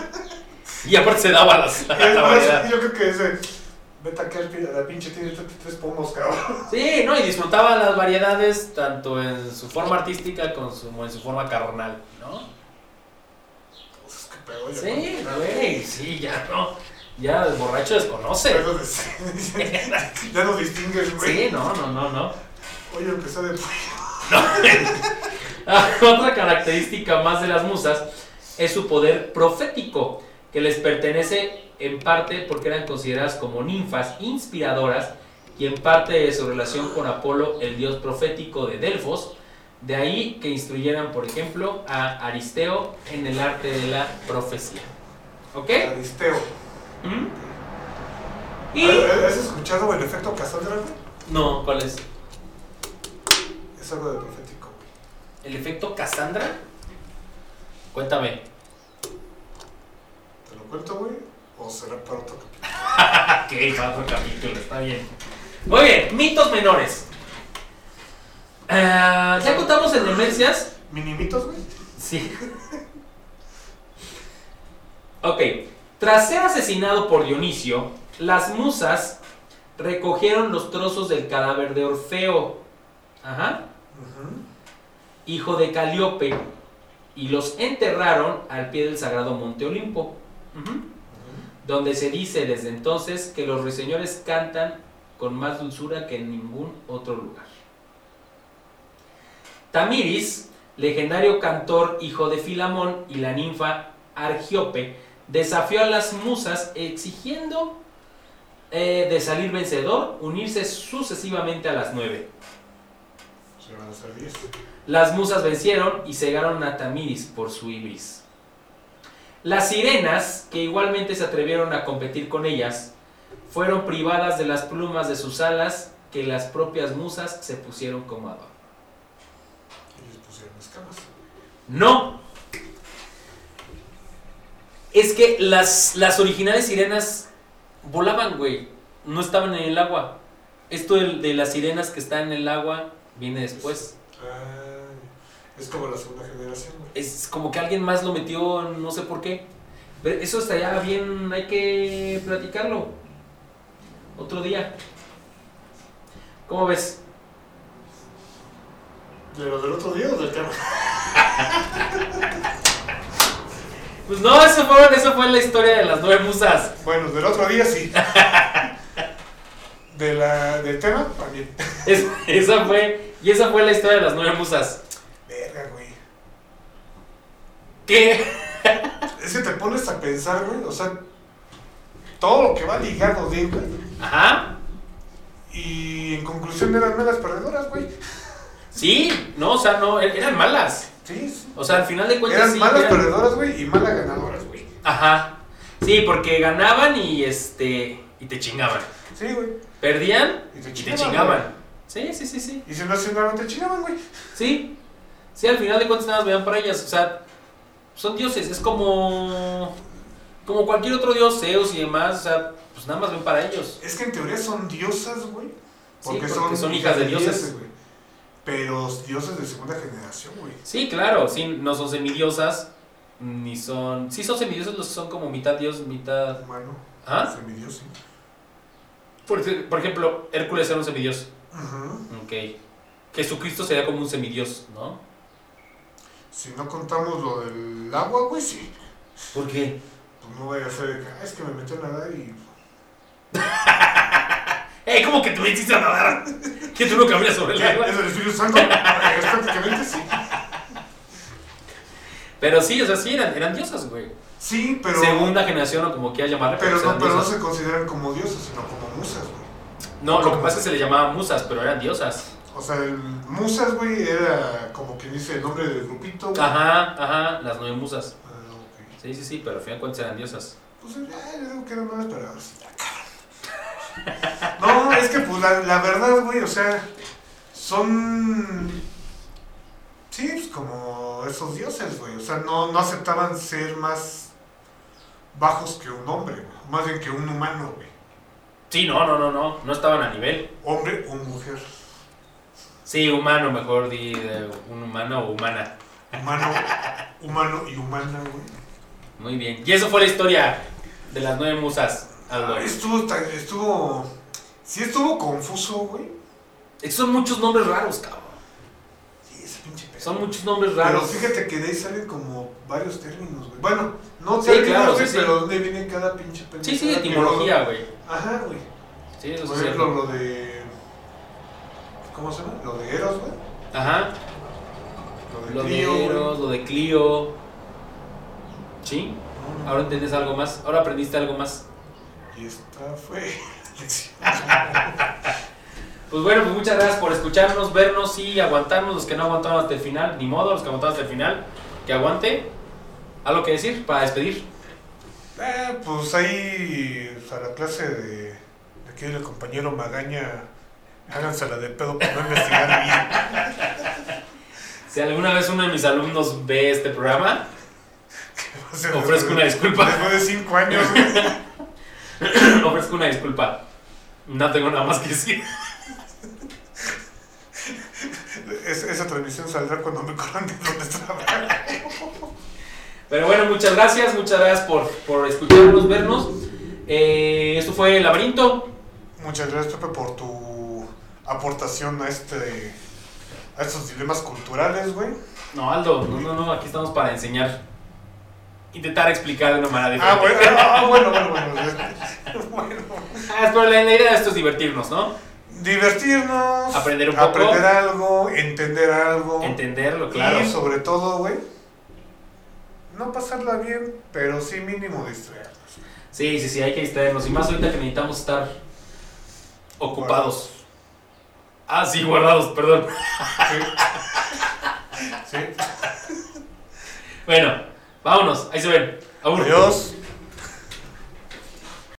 Y aparte se daba las, la variedad. yo creo que ese. Vete acá, la pinche tiene tres- pomos, cabrón. Sí, no, y disfrutaba las variedades tanto en su forma artística como en su forma carnal, ¿no? Pues, qué pedo, ya Sí, güey, sí, ya no. Ya el borracho desconoce. Ya no distingues, güey. Sí, no, no, no, no. Oye, empezó de. Ah, Otra característica más de las musas es su poder profético, que les pertenece en parte porque eran consideradas como ninfas inspiradoras y en parte de su relación con Apolo, el dios profético de Delfos. De ahí que instruyeran, por ejemplo, a Aristeo en el arte de la profecía. ¿Ok? Aristeo. ¿Mm? Y... ¿Has escuchado el efecto Cassandra? No, ¿cuál es? Es algo de profético. ¿El efecto Cassandra? Cuéntame. ¿Te lo cuento, güey? ¿O será para otro capítulo? Ok, para otro capítulo, está bien. Muy bien, mitos menores. Ah, ya contamos en demencias. ¿Minimitos, güey? Sí. Ok, tras ser asesinado por Dionisio, las musas recogieron los trozos del cadáver de Orfeo, ajá, hijo de Calíope, y los enterraron al pie del sagrado monte Olimpo. Donde se dice desde entonces que los ruiseñores cantan con más dulzura que en ningún otro lugar. Tamiris, legendario cantor hijo de Filamón y la ninfa Argiope, desafió a las musas exigiendo eh, de salir vencedor, unirse sucesivamente a las nueve. Se van a hacer 10. Las musas vencieron y cegaron a Tamiris por su ibris. Las sirenas, que igualmente se atrevieron a competir con ellas, fueron privadas de las plumas de sus alas que las propias musas se pusieron como adorno. Y les pusieron escamas. No. Es que las, las originales sirenas volaban, güey. No estaban en el agua. Esto de, de las sirenas que están en el agua viene después. Ah, es como la segunda generación, güey. es como que alguien más lo metió, no sé por qué. Pero eso estaría bien, hay que platicarlo. Otro día. ¿Cómo ves? ¿De lo del otro día o del tema? Pues no, eso fue, eso fue la historia de las nueve musas. Bueno, del otro día sí. De la, del tema, también. Es- esa fue, y esa fue la historia de las nueve musas. Verga, güey. ¿Qué? Es que te pones a pensar, güey. O sea, todo lo que va ligado de, güey. Ajá. Y en conclusión eran malas perdedoras, güey. Sí, no, o sea, no, er- eran malas. Sí, sí. O sea, al final de cuentas Eran sí, malas eran- perdedoras, güey, y malas ganadoras, güey. Ajá. Sí, porque ganaban y este y te chingaban. Sí, güey. Perdían Y te y te chingaban. Sí, sí, sí, sí. Y si no hacían nada, te chingaban, güey. Sí, sí, al final de cuentas nada más vean para ellas, o sea, son dioses, es como como cualquier otro dios, Zeus y demás, o sea, pues nada más ven para ellos. Es que en teoría son diosas, güey. porque son hijas de dioses. güey. Pero dioses de segunda generación, güey. Sí, claro, sí, no son semidiosas, ni son, sí son semidiosas, los son como mitad dios, mitad... Humano. ¿Ah? Semidios, sí. Por, por ejemplo, Hércules era un semidios. Ajá. Ok. Jesucristo sería como un semidios, ¿no? Si no contamos lo del agua, güey, sí. ¿Por qué? Pues no vaya a ser de que, "Ah, es que me metí a nadar y. ¡Ey! ¿Cómo que tú me hiciste a nadar? ¿Que tú no caminas sobre el agua? Es prácticamente sí. Pero sí, o sea, sí, eran, eran diosas, güey. Sí, pero. Segunda generación o como quieras llamarle. Pero, no, eran pero no diosas. se consideran como dioses, sino como musas, güey. No, lo que pasa es que se les llamaban musas, pero eran diosas. O sea, el musas, güey, era como quien dice el nombre del grupito. güey. Ajá, ajá, las nueve musas. Ah, ok. Sí, sí, sí, pero al final cuentas eran diosas. Pues ya, yo digo que era más, pero ahora sí, ya, cabrón. No, es que pues la, la verdad, güey, o sea, son. Sí, pues como esos dioses, güey. O sea, no, no aceptaban ser más bajos que un hombre, güey. Más bien que un humano, güey. Sí, no, no, no, no, no estaban a nivel. Hombre o mujer. Sí, humano, mejor di de un humano o humana. Humano, humano y humana, güey. Muy bien. Y eso fue la historia de las nueve musas, Aldo. Estuvo, estuvo. Sí, estuvo confuso, güey. Es que Son muchos nombres raros, cabrón. Sí, ese pinche pedo. Son muchos nombres Pero raros. fíjate que de ahí salen como varios términos, güey. Bueno, no Sí, términos, claro, güey, sí, sí. pero ¿dónde viene cada pinche pendejada? Sí, sí, etimología, güey. Ajá, güey. Sí, eso Por ejemplo, lo de. ¿Cómo se llama? Lo de Eros, güey. Ajá. Lo de Lo de Clio, güey. Eros, lo de Clio. Sí. No, no. Ahora entendés algo más. Ahora aprendiste algo más. Y esta fue. Pues bueno, pues muchas gracias por escucharnos, vernos y aguantarnos. Los que no aguantaron hasta el final, ni modo, los que aguantaron hasta el final, que aguante. ¿Algo que decir para despedir? Eh, pues ahí, o sea, la clase de, de aquí del compañero Magaña, hágansela de pedo para no investigar bien. Si alguna vez uno de mis alumnos ve este programa, Ofrezco una disculpa. Después de cinco años, ofrezco una disculpa. No tengo nada más que decir. Es- esa transmisión saldrá cuando me corran de donde estaba. Pero bueno, muchas gracias, muchas gracias por, por escucharnos, vernos. Eh, esto fue El Laberinto. Muchas gracias, Pepe, por tu aportación a este a estos dilemas culturales, güey. No, Aldo, no, no, no, aquí estamos para enseñar. Intentar explicar de una manera Ah, diferente. bueno, ah, bueno, bueno, bueno. Bueno. Ah, pero la, la idea de esto es divertirnos, ¿no? Divertirnos, Aprender un poco. aprender algo, entender algo. Entenderlo, claro. Y sobre todo, güey, no pasarla bien, pero sí mínimo distraernos. Sí, sí, sí, hay que distraernos. Y más ahorita que necesitamos estar ocupados. Ah, sí, guardados, perdón. Sí. sí. Bueno, vámonos, ahí se ven. Adiós.